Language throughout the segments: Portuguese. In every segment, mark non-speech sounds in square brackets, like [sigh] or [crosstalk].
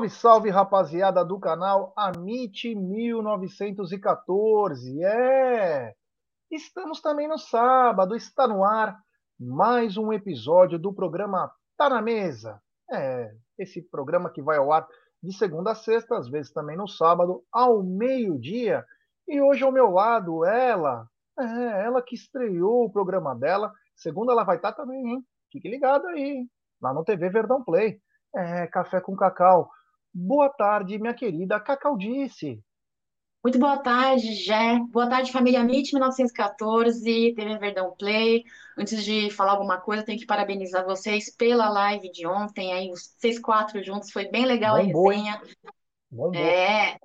Salve, salve, rapaziada do canal Amit 1914. É! Estamos também no sábado, está no ar mais um episódio do programa Tá na Mesa. É, esse programa que vai ao ar de segunda a sexta, às vezes também no sábado, ao meio-dia. E hoje ao meu lado, ela, é, ela que estreou o programa dela. Segunda ela vai estar também, hein? Fique ligado aí, lá no TV Verdão Play. É, café com cacau. Boa tarde, minha querida Cacaudice. Muito boa tarde, Jé. Boa tarde, família MIT 1914, TV Verdão Play. Antes de falar alguma coisa, tenho que parabenizar vocês pela live de ontem, aí os vocês quatro juntos, foi bem legal a Bombou, hein? resenha. Bombou. É,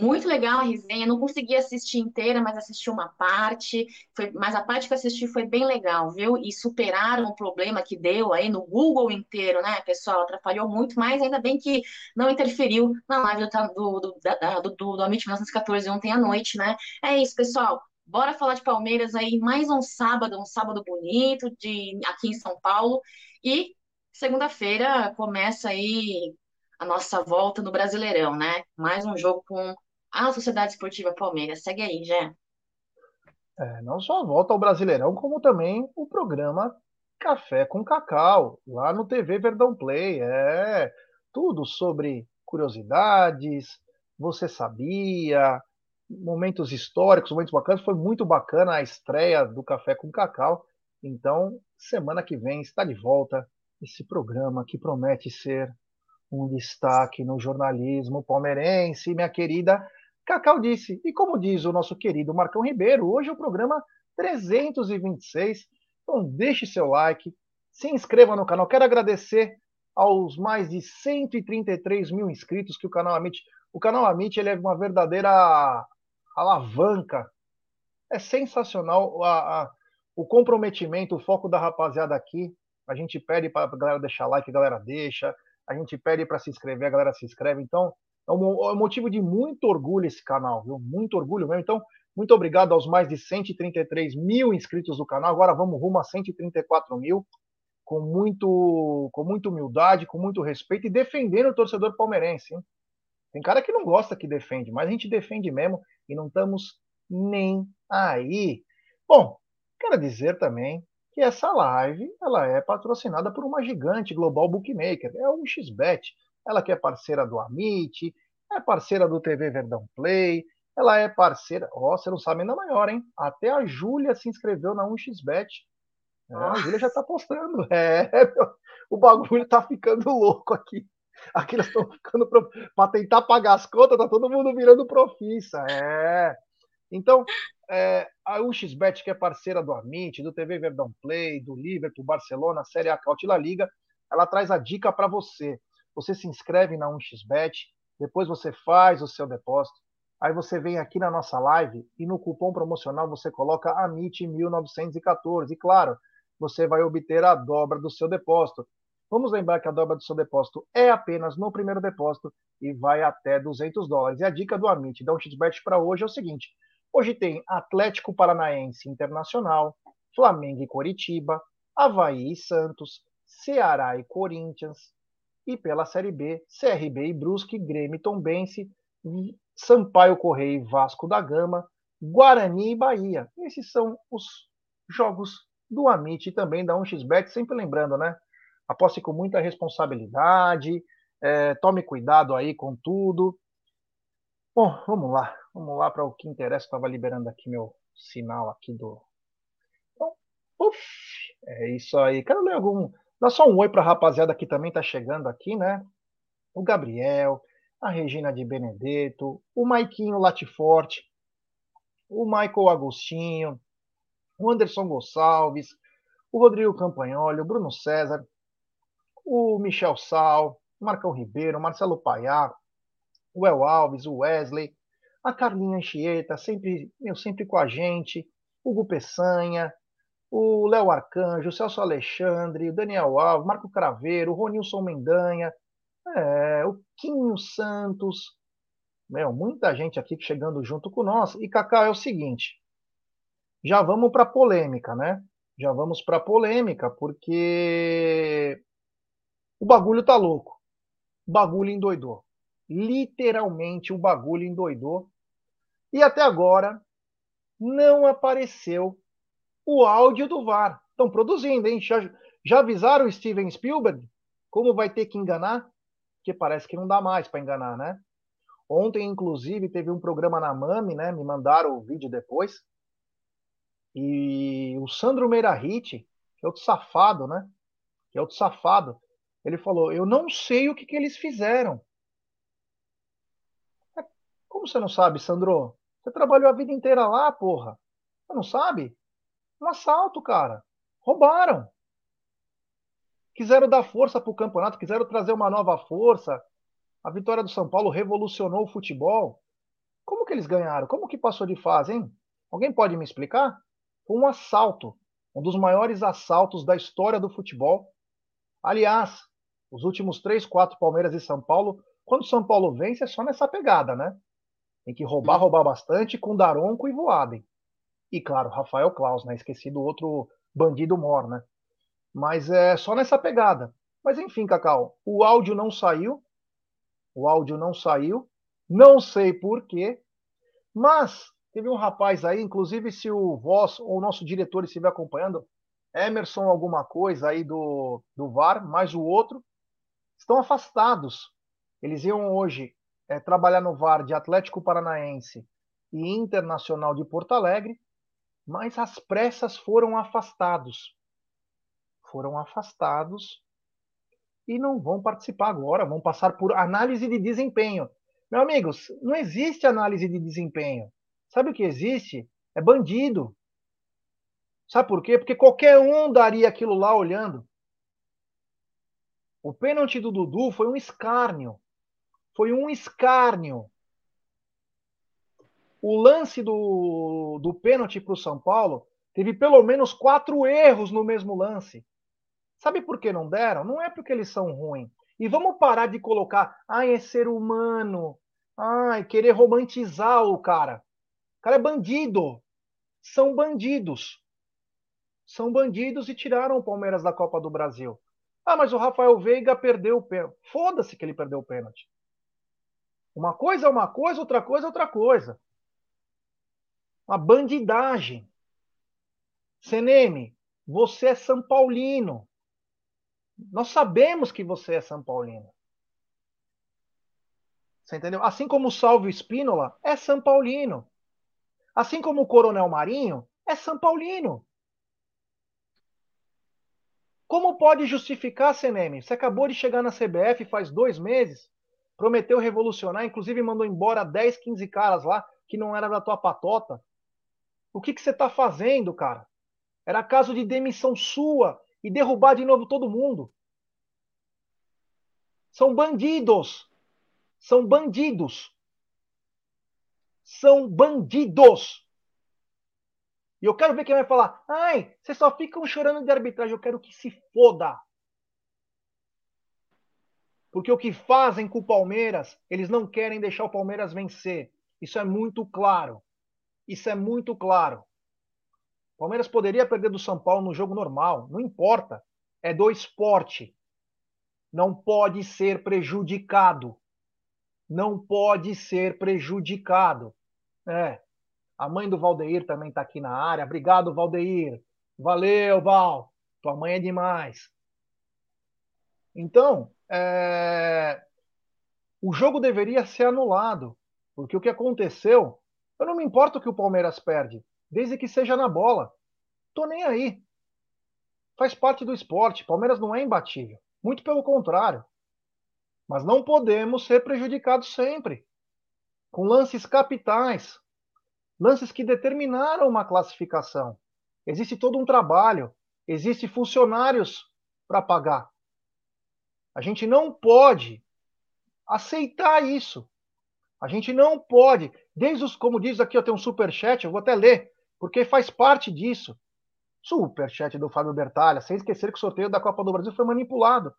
muito legal a resenha. Não consegui assistir inteira, mas assisti uma parte. Foi, mas a parte que assisti foi bem legal, viu? E superaram o problema que deu aí no Google inteiro, né, pessoal? Atrapalhou muito, mas ainda bem que não interferiu na live do, do, do, do, do Amit 1914 ontem à noite, né? É isso, pessoal. Bora falar de Palmeiras aí, mais um sábado, um sábado bonito de aqui em São Paulo. E segunda-feira começa aí a nossa volta no Brasileirão, né? Mais um jogo com a Sociedade Esportiva Palmeiras. Segue aí, Jé. É, não só volta ao Brasileirão, como também o programa Café com Cacau, lá no TV Verdão Play. É tudo sobre curiosidades, você sabia, momentos históricos, momentos bacanas. Foi muito bacana a estreia do Café com Cacau. Então, semana que vem está de volta esse programa que promete ser um destaque no jornalismo palmeirense, minha querida Cacau disse. E como diz o nosso querido Marcão Ribeiro, hoje é o programa 326. Então deixe seu like, se inscreva no canal. Quero agradecer aos mais de 133 mil inscritos que o canal Amit. O canal Amit ele é uma verdadeira alavanca. É sensacional a, a, o comprometimento, o foco da rapaziada aqui. A gente pede para a galera deixar like, a galera deixa. A gente pede para se inscrever, a galera se inscreve. Então, é um, é um motivo de muito orgulho esse canal, viu? Muito orgulho mesmo. Então, muito obrigado aos mais de 133 mil inscritos do canal. Agora vamos rumo a 134 mil, com, muito, com muita humildade, com muito respeito e defendendo o torcedor palmeirense. Hein? Tem cara que não gosta que defende, mas a gente defende mesmo e não estamos nem aí. Bom, quero dizer também que essa live ela é patrocinada por uma gigante global bookmaker, é o XBet. Ela que é parceira do Amit, é parceira do TV Verdão Play, ela é parceira. Ó, oh, você não sabe ainda maior, hein? Até a Júlia se inscreveu na 1xBet. É, a Júlia já tá postando. [laughs] É, o bagulho tá ficando louco aqui. Aqui eles estão ficando para tentar pagar as contas, tá todo mundo virando profissa. É. Então, é, a 1xBet, que é parceira do Amit, do TV Verdão Play, do Liverpool, Barcelona, Série A Cautila Liga, ela traz a dica para você. Você se inscreve na 1xBet, depois você faz o seu depósito, aí você vem aqui na nossa live e no cupom promocional você coloca AMIT1914 e claro, você vai obter a dobra do seu depósito. Vamos lembrar que a dobra do seu depósito é apenas no primeiro depósito e vai até 200 dólares. E a dica do Amit da 1xBet para hoje é o seguinte: hoje tem Atlético Paranaense Internacional, Flamengo e Coritiba, Havaí e Santos, Ceará e Corinthians, e pela Série B, CRB e Brusque, Grêmio e Tombense, Sampaio Correia e Vasco da Gama, Guarani e Bahia. Esses são os jogos do Amit e também da 1xBet, sempre lembrando, né? Aposte com muita responsabilidade, é, tome cuidado aí com tudo. Bom, vamos lá, vamos lá para o que interessa. Estava liberando aqui meu sinal aqui do. Então, uf, é isso aí. Quero ler algum. Dá só um oi para a rapaziada que também está chegando aqui, né? O Gabriel, a Regina de Benedetto, o Maiquinho Latiforte, o Michael Agostinho, o Anderson Gonçalves, o Rodrigo Campagnoli, o Bruno César, o Michel Sal, o Marcão Ribeiro, o Marcelo Paiá, o El Alves, o Wesley, a Carlinha Anchieta, sempre, meu, sempre com a gente, o Hugo Peçanha, o Léo Arcanjo, o Celso Alexandre, o Daniel Alves, Marco Craveiro, o Ronilson Mendanha, é, o Quinho Santos, meu, muita gente aqui chegando junto com nós. E, Cacá, é o seguinte, já vamos para polêmica, né? Já vamos para polêmica, porque o bagulho tá louco. o bagulho endoidou. Literalmente o bagulho endoidou. E até agora não apareceu o áudio do VAR. Estão produzindo, hein? Já, já avisaram o Steven Spielberg como vai ter que enganar? Porque parece que não dá mais para enganar, né? Ontem, inclusive, teve um programa na Mami, né? Me mandaram o vídeo depois. E o Sandro Meirahit, que é outro safado, né? Que é outro safado, ele falou: Eu não sei o que, que eles fizeram. Como você não sabe, Sandro? Você trabalhou a vida inteira lá, porra. Você não sabe? Um assalto, cara. Roubaram. Quiseram dar força para o campeonato, quiseram trazer uma nova força. A vitória do São Paulo revolucionou o futebol. Como que eles ganharam? Como que passou de fase, hein? Alguém pode me explicar? Foi um assalto, um dos maiores assaltos da história do futebol. Aliás, os últimos três, quatro Palmeiras e São Paulo, quando o São Paulo vence, é só nessa pegada, né? Tem que roubar, roubar bastante com Daronco e Voaden. E claro, Rafael Klaus, né? Esqueci do outro bandido mor, né? Mas é só nessa pegada. Mas enfim, Cacau, o áudio não saiu. O áudio não saiu. Não sei por quê. Mas teve um rapaz aí, inclusive se o Voz ou o nosso diretor estiver acompanhando, Emerson alguma coisa aí do, do VAR, mais o outro, estão afastados. Eles iam hoje é, trabalhar no VAR de Atlético Paranaense e Internacional de Porto Alegre, mas às pressas foram afastados. Foram afastados e não vão participar agora, vão passar por análise de desempenho. Meu amigos, não existe análise de desempenho. Sabe o que existe? É bandido. Sabe por quê? Porque qualquer um daria aquilo lá olhando. O pênalti do Dudu foi um escárnio. Foi um escárnio. O lance do, do pênalti para o São Paulo teve pelo menos quatro erros no mesmo lance. Sabe por que não deram? Não é porque eles são ruins. E vamos parar de colocar, ai, é ser humano. Ai, querer romantizar o cara. O cara é bandido. São bandidos. São bandidos e tiraram o Palmeiras da Copa do Brasil. Ah, mas o Rafael Veiga perdeu o pênalti. Foda-se que ele perdeu o pênalti. Uma coisa é uma coisa, outra coisa é outra coisa. Uma bandidagem. CNM, você é São Paulino. Nós sabemos que você é São Paulino. Você entendeu? Assim como o Salvio Espínola é São Paulino. Assim como o Coronel Marinho é São Paulino. Como pode justificar, CNM? Você acabou de chegar na CBF faz dois meses, prometeu revolucionar, inclusive mandou embora 10, 15 caras lá que não era da tua patota. O que, que você está fazendo, cara? Era caso de demissão sua e derrubar de novo todo mundo. São bandidos. São bandidos. São bandidos. E eu quero ver quem vai falar. Ai, vocês só ficam chorando de arbitragem. Eu quero que se foda. Porque o que fazem com o Palmeiras, eles não querem deixar o Palmeiras vencer. Isso é muito claro. Isso é muito claro. O Palmeiras poderia perder do São Paulo no jogo normal. Não importa. É do esporte. Não pode ser prejudicado. Não pode ser prejudicado. É. A mãe do Valdeir também está aqui na área. Obrigado, Valdeir. Valeu, Val. Tua mãe é demais. Então, é... o jogo deveria ser anulado. Porque o que aconteceu, eu não me importo que o Palmeiras perde, desde que seja na bola. Tô nem aí. Faz parte do esporte. Palmeiras não é imbatível. Muito pelo contrário. Mas não podemos ser prejudicados sempre. Com lances capitais lances que determinaram uma classificação. Existe todo um trabalho, existe funcionários para pagar. A gente não pode aceitar isso. A gente não pode, desde os, como diz aqui, eu tenho um super chat, eu vou até ler, porque faz parte disso. Super chat do Fábio Bertalha, sem esquecer que o sorteio da Copa do Brasil foi manipulado.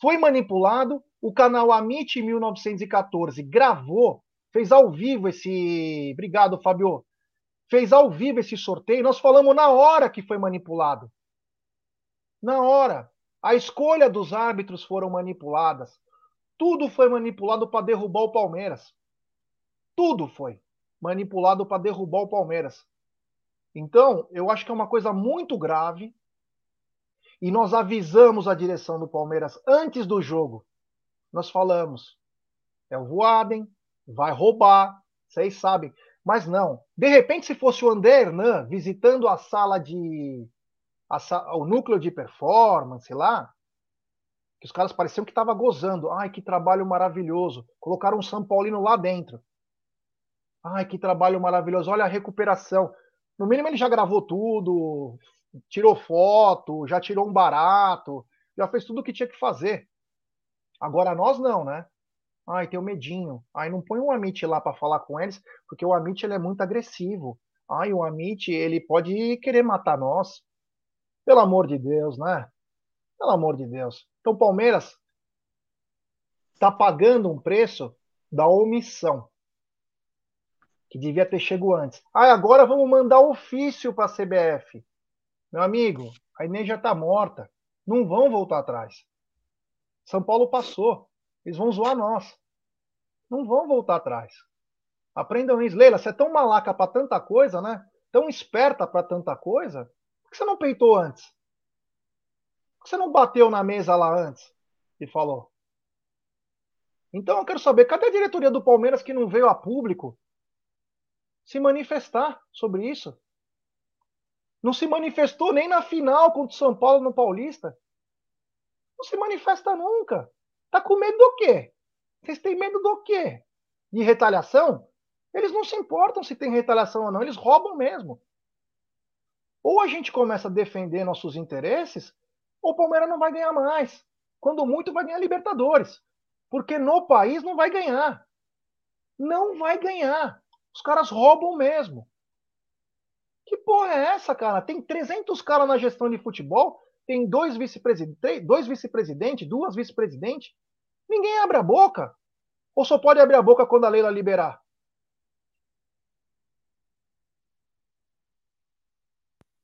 Foi manipulado, o canal Amit 1914 gravou fez ao vivo esse. Obrigado, Fábio. Fez ao vivo esse sorteio. Nós falamos na hora que foi manipulado. Na hora. A escolha dos árbitros foram manipuladas. Tudo foi manipulado para derrubar o Palmeiras. Tudo foi manipulado para derrubar o Palmeiras. Então, eu acho que é uma coisa muito grave. E nós avisamos a direção do Palmeiras antes do jogo. Nós falamos: é o Voaden, vai roubar, vocês sabem. Mas não. De repente, se fosse o André Hernan visitando a sala de. A, o núcleo de performance lá, que os caras pareciam que estavam gozando. Ai, que trabalho maravilhoso. Colocaram um São Paulino lá dentro. Ai, que trabalho maravilhoso. Olha a recuperação. No mínimo, ele já gravou tudo, tirou foto, já tirou um barato, já fez tudo o que tinha que fazer. Agora nós não, né? Ai, tem o medinho. Ai, não põe o Amit lá para falar com eles, porque o Amit ele é muito agressivo. Ai, o Amit ele pode querer matar nós. Pelo amor de Deus, né? Pelo amor de Deus. Então, Palmeiras está pagando um preço da omissão, que devia ter chegado antes. Ah, agora vamos mandar ofício para a CBF. Meu amigo, a Inês já está morta. Não vão voltar atrás. São Paulo passou. Eles vão zoar nós. Não vão voltar atrás. Aprendam isso. Leila, você é tão malaca para tanta coisa, né? Tão esperta para tanta coisa. Por que você não peitou antes? que você não bateu na mesa lá antes e falou? Então eu quero saber, cadê a diretoria do Palmeiras que não veio a público se manifestar sobre isso? Não se manifestou nem na final contra o São Paulo no Paulista. Não se manifesta nunca. Tá com medo do quê? Vocês têm medo do quê? De retaliação? Eles não se importam se tem retaliação ou não, eles roubam mesmo. Ou a gente começa a defender nossos interesses, o Palmeiras não vai ganhar mais. Quando muito, vai ganhar Libertadores. Porque no país não vai ganhar. Não vai ganhar. Os caras roubam mesmo. Que porra é essa, cara? Tem 300 caras na gestão de futebol, tem dois vice-presidentes, dois vice-presidentes, duas vice-presidentes. Ninguém abre a boca. Ou só pode abrir a boca quando a Leila liberar?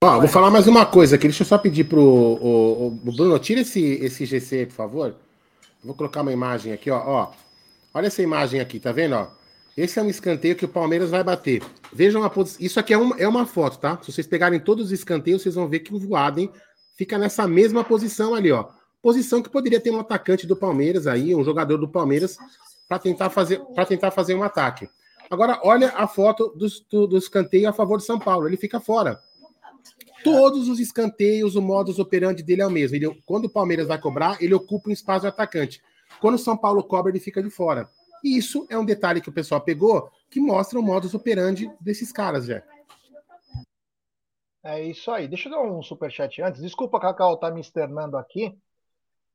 Vou falar mais uma coisa aqui. Deixa eu só pedir pro o, o Bruno, tira esse, esse GC, por favor. Vou colocar uma imagem aqui, ó, ó. Olha essa imagem aqui, tá vendo, ó? Esse é um escanteio que o Palmeiras vai bater. Vejam a posição. Isso aqui é uma, é uma foto, tá? Se vocês pegarem todos os escanteios, vocês vão ver que o Voaden fica nessa mesma posição ali, ó. Posição que poderia ter um atacante do Palmeiras aí, um jogador do Palmeiras, para tentar fazer para tentar fazer um ataque. Agora, olha a foto do, do, do escanteio a favor de São Paulo. Ele fica fora. Todos os escanteios, o modus operandi dele é o mesmo. Ele, quando o Palmeiras vai cobrar, ele ocupa um espaço de atacante. Quando o São Paulo cobra, ele fica de fora. E isso é um detalhe que o pessoal pegou que mostra o modus operandi desses caras, já. É isso aí. Deixa eu dar um superchat antes. Desculpa, Cacau, tá me externando aqui.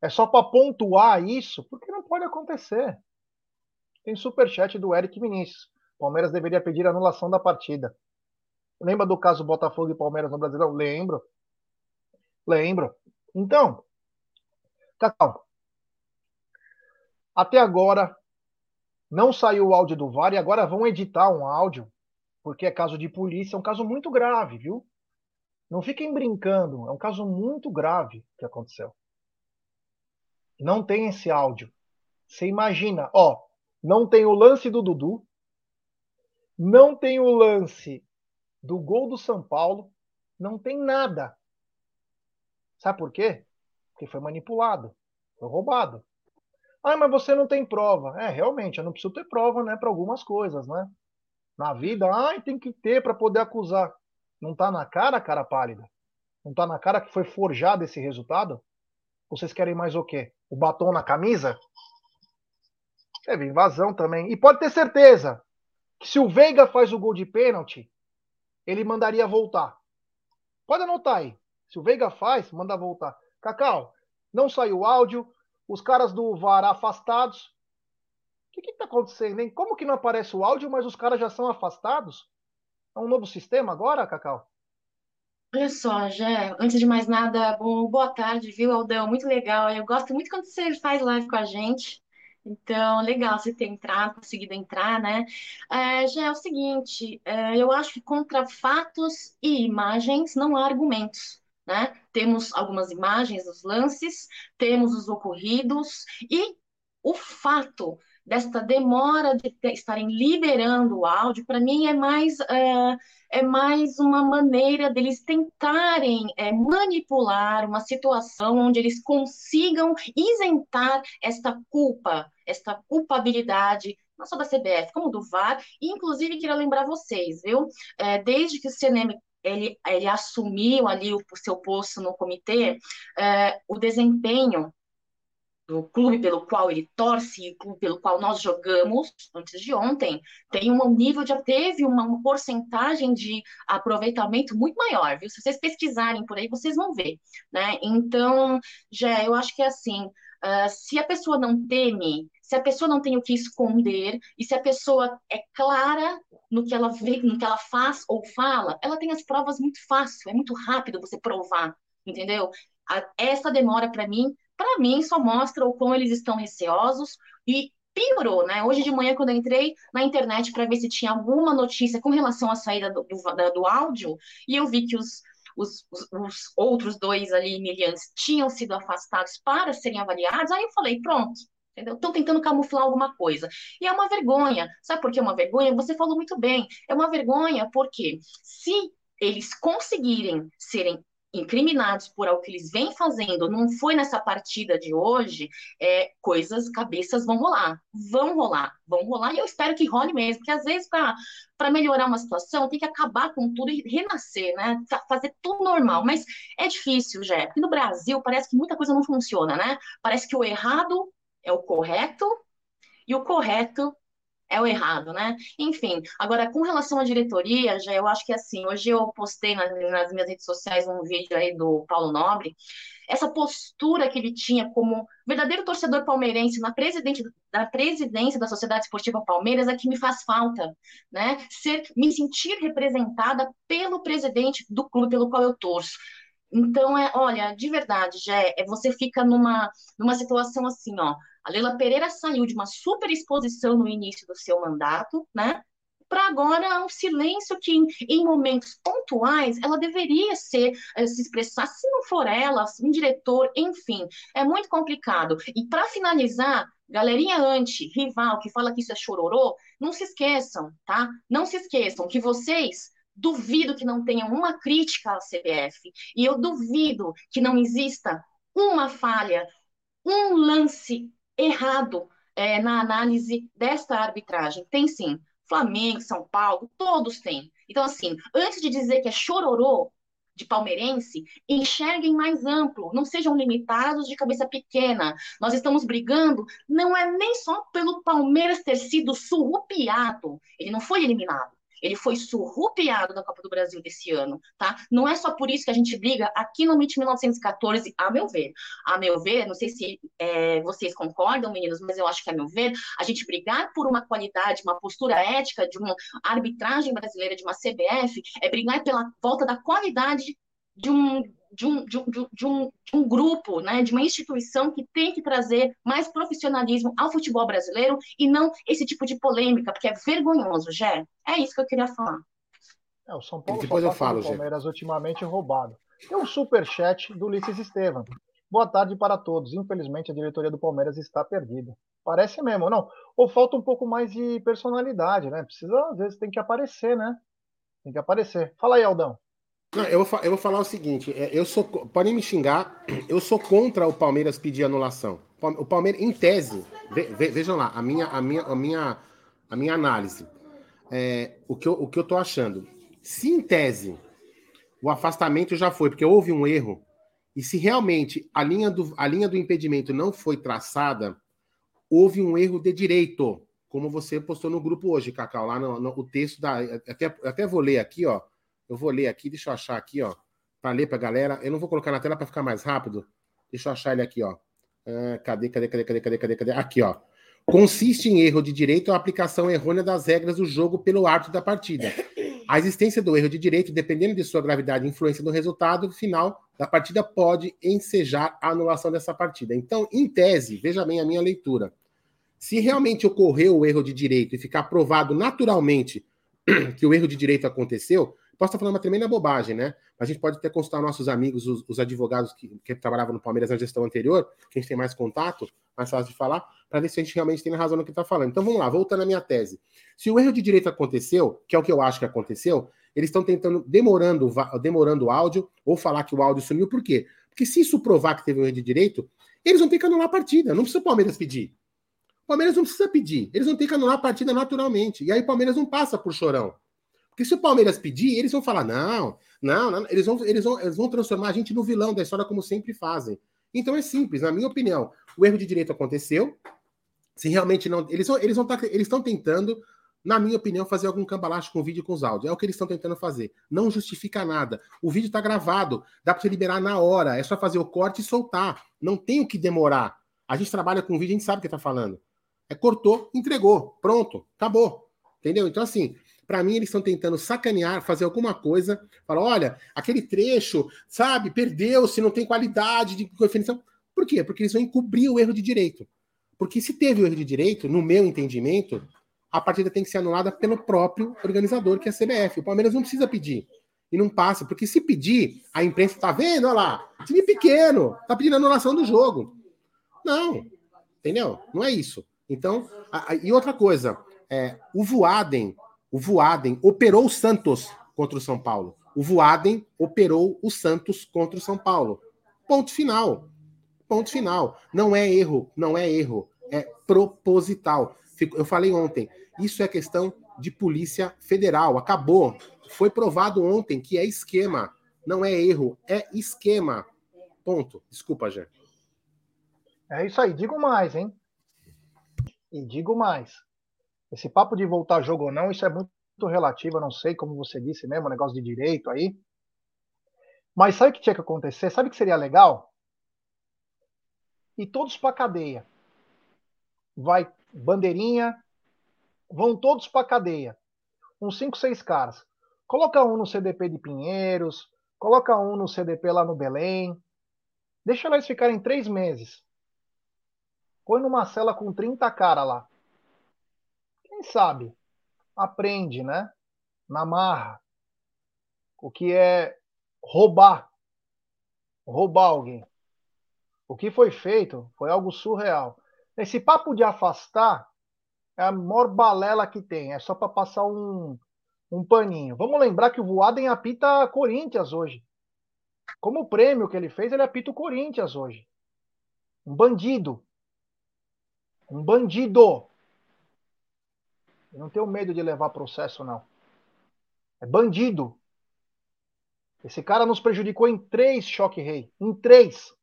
É só para pontuar isso, porque não pode acontecer. Tem superchat do Eric Vinícius. Palmeiras deveria pedir anulação da partida. Lembra do caso Botafogo e Palmeiras no Brasileirão? Lembro. Lembro. Então, Cacau, até agora não saiu o áudio do VAR e agora vão editar um áudio, porque é caso de polícia, é um caso muito grave, viu? Não fiquem brincando, é um caso muito grave que aconteceu. Não tem esse áudio. Você imagina, ó, não tem o lance do Dudu, não tem o lance do gol do São Paulo, não tem nada. Sabe por quê? Porque foi manipulado, foi roubado. Ah, mas você não tem prova. É, realmente, eu não preciso ter prova, né, para algumas coisas, né? Na vida, ai, tem que ter para poder acusar. Não tá na cara, cara pálida? Não tá na cara que foi forjado esse resultado? Vocês querem mais o quê? O batom na camisa? Teve invasão também. E pode ter certeza que se o Veiga faz o gol de pênalti, ele mandaria voltar. Pode anotar aí. Se o Veiga faz, manda voltar. Cacau, não saiu o áudio, os caras do VAR afastados. O que está acontecendo, hein? Como que não aparece o áudio, mas os caras já são afastados? É um novo sistema agora, Cacau? Olha só, Jé, antes de mais nada, boa tarde, viu, Aldão? Muito legal. Eu gosto muito quando você faz live com a gente. Então, legal você ter entrado, conseguido entrar, né? É, é o seguinte, é, eu acho que contra fatos e imagens não há argumentos, né? Temos algumas imagens dos lances, temos os ocorridos e o fato desta demora de estarem liberando o áudio, para mim é mais é, é, mais uma maneira deles tentarem é, manipular uma situação onde eles consigam isentar esta culpa, esta culpabilidade não só da CBF, como do VAR, e inclusive queria lembrar vocês, viu? É, desde que o CNM ele, ele assumiu ali o, o seu posto no comitê, é, o desempenho do clube pelo qual ele torce e clube pelo qual nós jogamos antes de ontem tem um nível de teve uma porcentagem de aproveitamento muito maior, viu? Se vocês pesquisarem por aí, vocês vão ver, né? Então, já eu acho que é assim, uh, se a pessoa não teme, se a pessoa não tem o que esconder e se a pessoa é clara no que ela vê, no que ela faz ou fala, ela tem as provas muito fácil, é muito rápido você provar, entendeu? A, essa demora para mim para mim, só mostra o quão eles estão receosos e piorou, né? Hoje de manhã, quando eu entrei na internet para ver se tinha alguma notícia com relação à saída do, do, do áudio, e eu vi que os, os, os, os outros dois ali, miliantes, tinham sido afastados para serem avaliados, aí eu falei, pronto, entendeu? Estão tentando camuflar alguma coisa. E é uma vergonha. Sabe por que é uma vergonha? Você falou muito bem. É uma vergonha porque se eles conseguirem serem incriminados por algo que eles vêm fazendo, não foi nessa partida de hoje, é, coisas, cabeças vão rolar, vão rolar, vão rolar, e eu espero que role mesmo, porque às vezes para melhorar uma situação tem que acabar com tudo e renascer, né? Fazer tudo normal, mas é difícil, já, porque no Brasil parece que muita coisa não funciona, né? Parece que o errado é o correto e o correto é o errado, né? Enfim, agora com relação à diretoria, já eu acho que assim, hoje eu postei nas, nas minhas redes sociais um vídeo aí do Paulo Nobre, essa postura que ele tinha como verdadeiro torcedor palmeirense na, presidente, na presidência da Sociedade Esportiva Palmeiras é que me faz falta, né? Ser, me sentir representada pelo presidente do clube pelo qual eu torço. Então, é, olha, de verdade, já é, você fica numa, numa situação assim, ó, a Leila Pereira saiu de uma super exposição no início do seu mandato, né? Para agora um silêncio que, em, em, momentos pontuais, ela deveria ser eh, se expressar, se não for ela, um diretor, enfim, é muito complicado. E para finalizar, galerinha anti-rival que fala que isso é chororô, não se esqueçam, tá? Não se esqueçam que vocês duvido que não tenham uma crítica à CBF e eu duvido que não exista uma falha, um lance errado é, na análise desta arbitragem. Tem sim. Flamengo, São Paulo, todos têm. Então, assim, antes de dizer que é chororô de palmeirense, enxerguem mais amplo, não sejam limitados de cabeça pequena. Nós estamos brigando, não é nem só pelo Palmeiras ter sido surrupiado, ele não foi eliminado. Ele foi surrupiado da Copa do Brasil desse ano, tá? Não é só por isso que a gente briga aqui no MIT 1914, a meu ver. A meu ver, não sei se é, vocês concordam, meninos, mas eu acho que a meu ver, a gente brigar por uma qualidade, uma postura ética de uma arbitragem brasileira, de uma CBF, é brigar pela volta da qualidade de um de um, de, um, de, um, de um grupo, né, de uma instituição que tem que trazer mais profissionalismo ao futebol brasileiro e não esse tipo de polêmica, porque é vergonhoso, Gé. É isso que eu queria falar. É, o São Paulo depois eu falo, Palmeiras Gé. ultimamente roubado. Tem um superchat do Ulisses Estevam. Boa tarde para todos. Infelizmente, a diretoria do Palmeiras está perdida. Parece mesmo, não? Ou falta um pouco mais de personalidade, né? Precisa, às vezes, tem que aparecer, né? Tem que aparecer. Fala aí, Aldão. Eu, vou, eu vou falar o seguinte: é, eu sou. Podem me xingar, [clears throat] eu sou contra o Palmeiras pedir anulação. O Palmeiras, em tese, ve, ve, vejam lá, a minha, a minha, a minha, a minha análise. É, o, que eu, o que eu tô achando. Se em tese o afastamento já foi, porque houve um erro, e se realmente a linha do, a linha do impedimento não foi traçada, houve um erro de direito, como você postou no grupo hoje, Cacau, lá no, no o texto da. Até, até vou ler aqui, ó. Eu vou ler aqui, deixa eu achar aqui, ó, para ler para a galera. Eu não vou colocar na tela para ficar mais rápido. Deixa eu achar ele aqui, ó. Uh, cadê, cadê, cadê, cadê, cadê, cadê, cadê? Aqui, ó. Consiste em erro de direito a aplicação errônea das regras do jogo pelo árbitro da partida. A existência do erro de direito, dependendo de sua gravidade e influência no resultado final da partida, pode ensejar a anulação dessa partida. Então, em tese, veja bem a minha leitura. Se realmente ocorreu o erro de direito e ficar provado naturalmente [clears throat] que o erro de direito aconteceu, Posso estar falando uma tremenda bobagem, né? A gente pode até consultar nossos amigos, os, os advogados que, que, trabalhavam no Palmeiras na gestão anterior, que a gente tem mais contato, mais fácil de falar, para ver se a gente realmente tem razão no que está falando. Então vamos lá, voltando à minha tese. Se o erro de direito aconteceu, que é o que eu acho que aconteceu, eles estão tentando, demorando, demorando o áudio, ou falar que o áudio sumiu, por quê? Porque se isso provar que teve um erro de direito, eles vão ter que anular a partida. Não precisa o Palmeiras pedir. O Palmeiras não precisa pedir. Eles vão ter que anular a partida naturalmente. E aí o Palmeiras não passa por chorão. Porque se o Palmeiras pedir, eles vão falar: não, não, não, eles, vão, eles, vão, eles vão transformar a gente no vilão da história, como sempre fazem. Então é simples, na minha opinião. O erro de direito aconteceu. Se realmente não. Eles vão, eles vão tá, eles estão tentando, na minha opinião, fazer algum cambalacho com o vídeo e com os áudios. É o que eles estão tentando fazer. Não justifica nada. O vídeo está gravado, dá para você liberar na hora. É só fazer o corte e soltar. Não tem o que demorar. A gente trabalha com vídeo, a gente sabe o que está falando. É cortou, entregou, pronto, acabou. Entendeu? Então, assim, para mim, eles estão tentando sacanear, fazer alguma coisa. Falar, olha, aquele trecho, sabe, perdeu-se, não tem qualidade de definição. Por quê? Porque eles vão encobrir o erro de direito. Porque se teve o erro de direito, no meu entendimento, a partida tem que ser anulada pelo próprio organizador, que é a CBF. O Palmeiras não precisa pedir. E não passa, porque se pedir, a imprensa tá vendo, olha lá, time pequeno, tá pedindo anulação do jogo. Não, entendeu? Não é isso. Então, a, a, e outra coisa, é, o Voaden o Voaden operou o Santos contra o São Paulo. O Voaden operou o Santos contra o São Paulo. Ponto final. Ponto final. Não é erro, não é erro, é proposital. Eu falei ontem, isso é questão de Polícia Federal. Acabou. Foi provado ontem que é esquema. Não é erro, é esquema. Ponto. Desculpa, Jé. É isso aí. Digo mais, hein? E digo mais. Esse papo de voltar jogo ou não, isso é muito relativo, eu não sei, como você disse mesmo, negócio de direito aí. Mas sabe o que tinha que acontecer? Sabe o que seria legal? E todos para cadeia. Vai bandeirinha, vão todos para cadeia. Uns 5, 6 caras. Coloca um no CDP de Pinheiros, coloca um no CDP lá no Belém. Deixa eles ficarem três meses. Põe numa cela com 30 caras lá quem sabe, aprende, né? Na marra. O que é roubar. Roubar alguém. O que foi feito foi algo surreal. Esse papo de afastar é a maior balela que tem. É só para passar um, um paninho. Vamos lembrar que o Voaden apita Corinthians hoje. Como prêmio que ele fez, ele apita o Corinthians hoje. Um bandido. Um bandido. Eu não tenho medo de levar processo, não. É bandido. Esse cara nos prejudicou em três choque rei. Em três.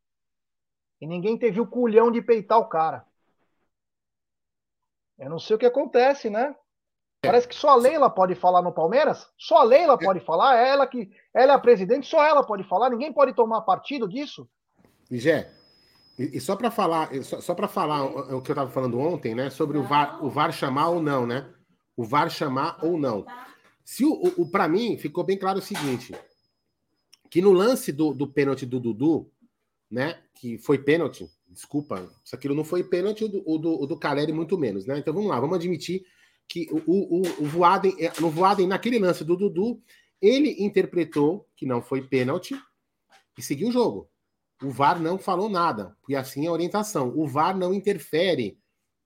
E ninguém teve o culhão de peitar o cara. Eu não sei o que acontece, né? Parece que só a Leila pode falar no Palmeiras. Só a Leila pode falar. É ela que ela é a presidente, só ela pode falar. Ninguém pode tomar partido disso. Gé, e, e só para falar, só, só para falar o que eu estava falando ontem, né, sobre o VAR, o VAR chamar ou não, né? O VAR chamar ou não. Se o, o, o para mim ficou bem claro o seguinte, que no lance do, do pênalti do Dudu, né, que foi pênalti, desculpa, isso aquilo não foi pênalti, o do, o do, o do Caleri muito menos, né? Então vamos lá, vamos admitir que o, o, o Voaden, é, no Voaden, naquele lance do Dudu, ele interpretou que não foi pênalti e seguiu o jogo. O VAR não falou nada, e assim é a orientação. O VAR não interfere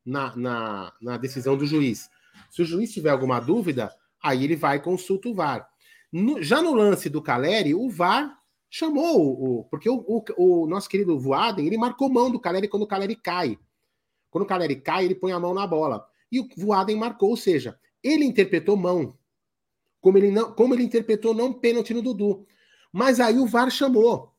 na, na, na decisão do juiz. Se o juiz tiver alguma dúvida, aí ele vai consulta o VAR. No, já no lance do Caleri, o VAR chamou o. Porque o, o, o, nosso querido Voaden, ele marcou mão do Caleri quando o Caleri cai. Quando o Caleri cai, ele põe a mão na bola. E o Voaden marcou, ou seja, ele interpretou mão. Como ele, não, como ele interpretou não pênalti no Dudu. Mas aí o VAR chamou.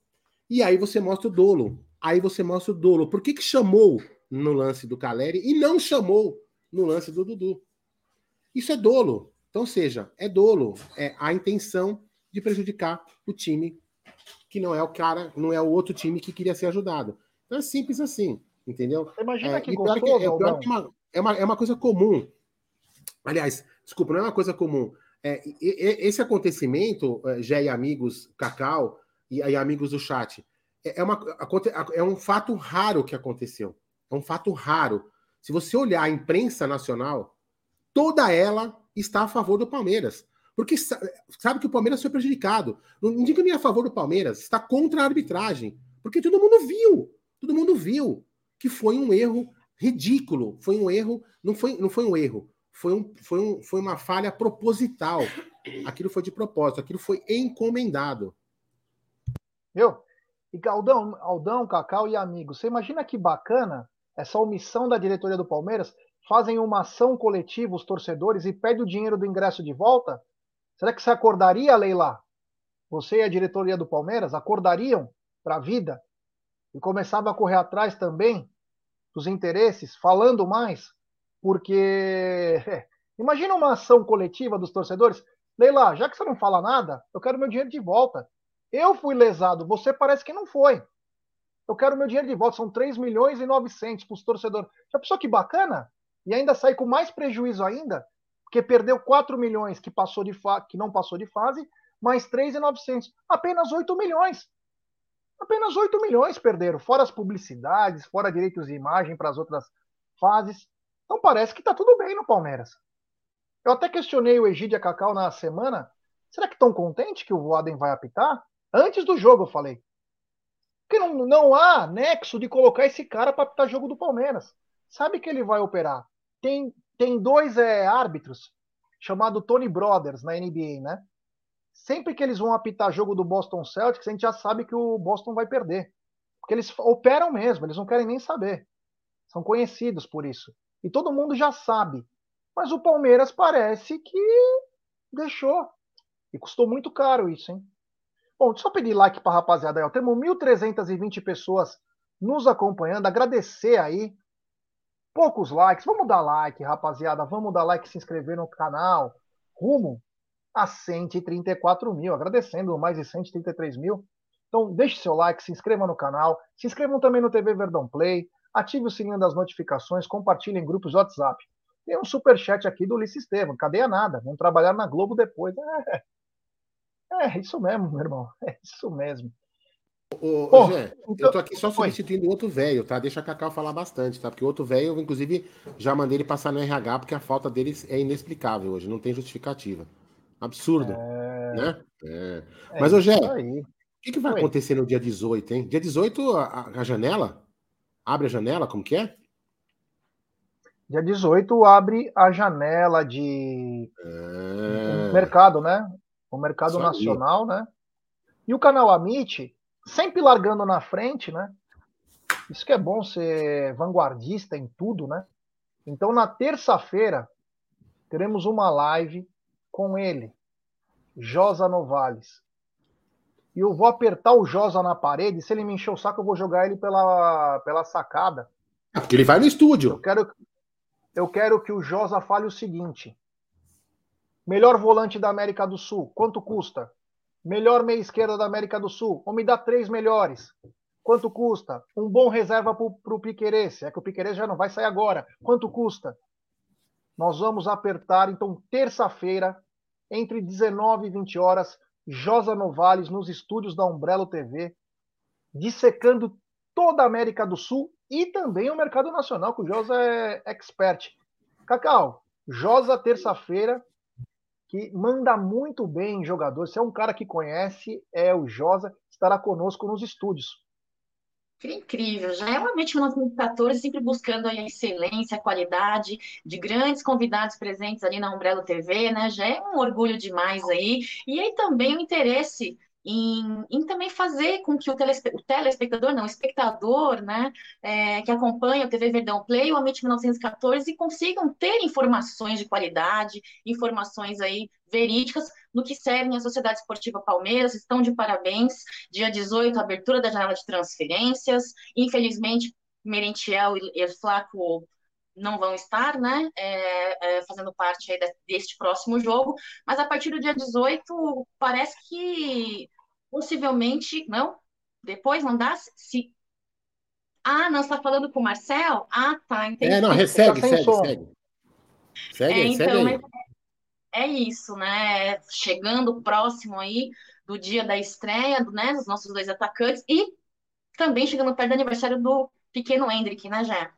E aí você mostra o dolo. Aí você mostra o dolo. Por que, que chamou no lance do Caleri e não chamou no lance do Dudu? Isso é dolo. Então, seja, é dolo. É a intenção de prejudicar o time que não é o cara, não é o outro time que queria ser ajudado. Então é simples assim, entendeu? Imagina é, que gostoso, que, é, que uma, é, uma, é uma coisa comum. Aliás, desculpa, não é uma coisa comum. É, esse acontecimento, é, já e amigos Cacau e, e amigos do chat, é, é uma, é um fato raro que aconteceu. É um fato raro. Se você olhar a imprensa nacional, toda ela está a favor do Palmeiras. Porque sabe que o Palmeiras foi prejudicado. Não diga nem a favor do Palmeiras, está contra a arbitragem. Porque todo mundo viu, todo mundo viu que foi um erro ridículo. Foi um erro, não foi, não foi um erro, foi, um, foi, um, foi uma falha proposital. Aquilo foi de propósito, aquilo foi encomendado. Viu? E Aldão, Aldão, Cacau e amigos, você imagina que bacana essa omissão da diretoria do Palmeiras? Fazem uma ação coletiva, os torcedores, e pedem o dinheiro do ingresso de volta? Será que você acordaria, Leila? Você e a diretoria do Palmeiras acordariam para a vida e começava a correr atrás também dos interesses, falando mais? Porque [laughs] imagina uma ação coletiva dos torcedores. Leila, já que você não fala nada, eu quero meu dinheiro de volta. Eu fui lesado, você parece que não foi. Eu quero meu dinheiro de volta, são 3 milhões e 900 para os torcedores. Já pensou que bacana? E ainda sair com mais prejuízo ainda, porque perdeu 4 milhões que, passou de que não passou de fase, mais 3,900. Apenas 8 milhões. Apenas 8 milhões perderam, fora as publicidades, fora direitos de imagem para as outras fases. Então parece que está tudo bem no Palmeiras. Eu até questionei o Egídio Cacau na semana. Será que estão contentes que o Voaden vai apitar? Antes do jogo eu falei. Porque não, não há nexo de colocar esse cara para apitar jogo do Palmeiras. Sabe que ele vai operar. Tem tem dois é, árbitros chamado Tony Brothers na NBA, né? Sempre que eles vão apitar jogo do Boston Celtics, a gente já sabe que o Boston vai perder. Porque eles operam mesmo, eles não querem nem saber. São conhecidos por isso. E todo mundo já sabe. Mas o Palmeiras parece que deixou. E custou muito caro isso, hein? Bom, eu pedir like para rapaziada aí. Temos 1.320 pessoas nos acompanhando. Agradecer aí poucos likes. Vamos dar like, rapaziada. Vamos dar like, se inscrever no canal. Rumo a 134 mil. Agradecendo mais de 133 mil. Então, deixe seu like, se inscreva no canal. Se inscrevam também no TV Verdão Play. Ative o sininho das notificações. Compartilhe em grupos de WhatsApp. Tem um super chat aqui do Ulisses Estevam. Cadê a nada? Vamos trabalhar na Globo depois. [laughs] É, é isso mesmo, meu irmão. É isso mesmo. Ô, Bom, Gê, então, eu tô aqui só substituindo o outro velho, tá? Deixa a Cacau falar bastante, tá? Porque o outro velho, inclusive, já mandei ele passar no RH, porque a falta deles é inexplicável hoje, não tem justificativa. Absurdo. É... Né? É. É Mas, ô Gé, o que, que vai Oi. acontecer no dia 18, hein? Dia 18, a, a janela? Abre a janela, como que é? Dia 18 abre a janela de é... mercado, né? O mercado Isso nacional, aí. né? E o canal Amit sempre largando na frente, né? Isso que é bom ser vanguardista em tudo, né? Então, na terça-feira, teremos uma live com ele, Josa Novales. E eu vou apertar o Josa na parede. Se ele me encher o saco, eu vou jogar ele pela, pela sacada. É porque ele vai no estúdio. Eu quero, eu quero que o Josa fale o seguinte: melhor volante da América do Sul, quanto custa? Melhor meia esquerda da América do Sul. Ou me dá três melhores. Quanto custa? Um bom reserva para o Piquerez. É que o Piquerez já não vai sair agora. Quanto custa? Nós vamos apertar, então, terça-feira, entre 19 e 20 horas, Josa Novales, nos estúdios da Umbrello TV, dissecando toda a América do Sul e também o mercado nacional, que o Josa é expert. Cacau, Josa, terça-feira, que manda muito bem em jogador. Se é um cara que conhece, é o Josa, estará conosco nos estúdios. Que incrível, já é uma mente 1914, sempre buscando a excelência, a qualidade de grandes convidados presentes ali na Umbrella TV, né? Já é um orgulho demais aí. E aí também o interesse em, em também fazer com que o, telespe, o telespectador, não, o espectador, né, é, que acompanha o TV Verdão Play, o Amit 1914, consigam ter informações de qualidade, informações aí verídicas no que servem a Sociedade Esportiva Palmeiras, estão de parabéns, dia 18, abertura da janela de transferências, infelizmente, Merentiel e Flaco não vão estar, né, é, é, fazendo parte aí deste próximo jogo, mas a partir do dia 18, parece que possivelmente, não? Depois não dá? Se... Ah, não, você está falando com o Marcel? Ah, tá, entendi. É, não, segue, segue, segue. Segue, é, então, segue é, é isso, né? Chegando próximo aí do dia da estreia, né, dos nossos dois atacantes e também chegando perto do aniversário do pequeno Hendrick, né, Jé?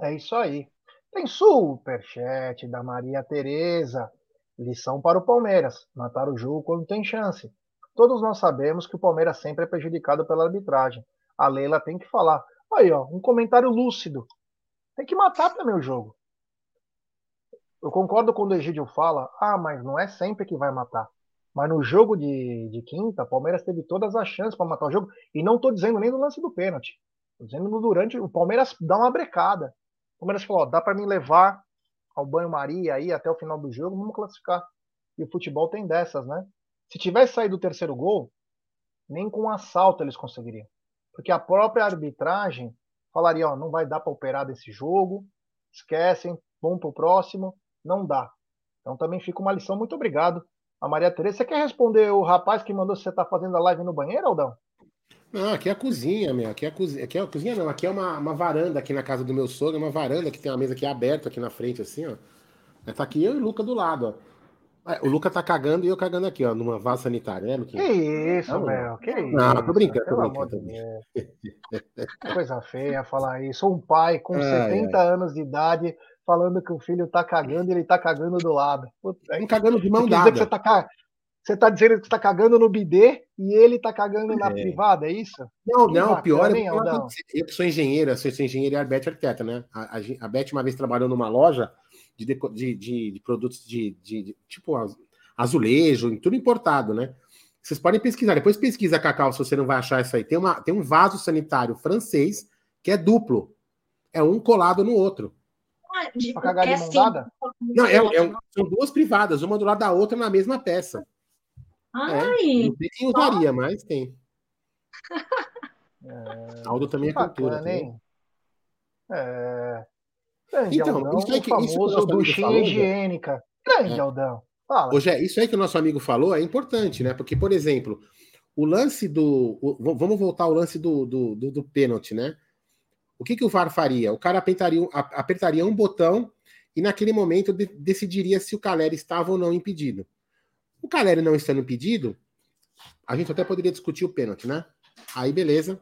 É isso aí. Tem superchat da Maria Tereza. Lição para o Palmeiras: matar o jogo quando tem chance. Todos nós sabemos que o Palmeiras sempre é prejudicado pela arbitragem. A Leila tem que falar. Aí, ó, um comentário lúcido. Tem que matar também o jogo. Eu concordo quando o Egídio fala, ah, mas não é sempre que vai matar. Mas no jogo de, de quinta, o Palmeiras teve todas as chances para matar o jogo. E não estou dizendo nem no lance do pênalti. Estou dizendo no durante. O Palmeiras dá uma brecada. O Palmeiras falou: ó, dá para mim levar ao banho-maria aí até o final do jogo, vamos classificar. E o futebol tem dessas, né? Se tivesse saído o terceiro gol, nem com um assalto eles conseguiriam. Porque a própria arbitragem falaria: ó, não vai dar para operar desse jogo, esquecem, vamos para o próximo não dá. Então também fica uma lição. Muito obrigado a Maria Tereza. Você quer responder o rapaz que mandou você tá fazendo a live no banheiro, Aldão? Não, aqui é a cozinha, meu. Aqui é a cozinha. Aqui é a cozinha, não. Aqui é uma, uma varanda aqui na casa do meu sogro, uma varanda que tem uma mesa aqui aberta aqui na frente, assim, ó. Tá aqui eu e o Luca do lado, ó. É, o Luca tá cagando e eu cagando aqui, ó, numa vaso sanitária, né, Luquinha? Que isso, meu, que isso. Não, tô brincando, tô brincando. De Coisa feia falar isso. Um pai com ai, 70 ai. anos de idade falando que o filho tá cagando e ele tá cagando do lado. Puta, um cagando de mão dada. Você tá, você tá dizendo que você tá cagando no bidê e ele tá cagando na é. privada, é isso? Não, que não, bacana, pior é hein, eu que sou engenheira, sou engenheira e a Beth arquiteta, né? A, a, a Beth uma vez trabalhou numa loja de, de, de, de produtos de, de, tipo azulejo, tudo importado, né? Vocês podem pesquisar, depois pesquisa, Cacau, se você não vai achar isso aí. Tem, uma, tem um vaso sanitário francês que é duplo. É um colado no outro de, pra cagar de é mão assim, dada? Não, é, é, são duas privadas, uma do lado da outra na mesma peça. Ai, é, não sei quem usaria, mas tem. É, [laughs] Aldo também é cultura. Bacana, hein? É... Grande então, Aldão, isso aí que, isso duchinha higiênica. Grande é. Aldão. Fala. Hoje é, isso aí que o nosso amigo falou é importante, né? Porque, por exemplo, o lance do. O, vamos voltar ao lance do, do, do, do pênalti, né? O que, que o VAR faria? O cara apertaria, apertaria um botão e naquele momento de, decidiria se o Caleri estava ou não impedido. O Caleri não estando impedido, a gente até poderia discutir o pênalti, né? Aí beleza.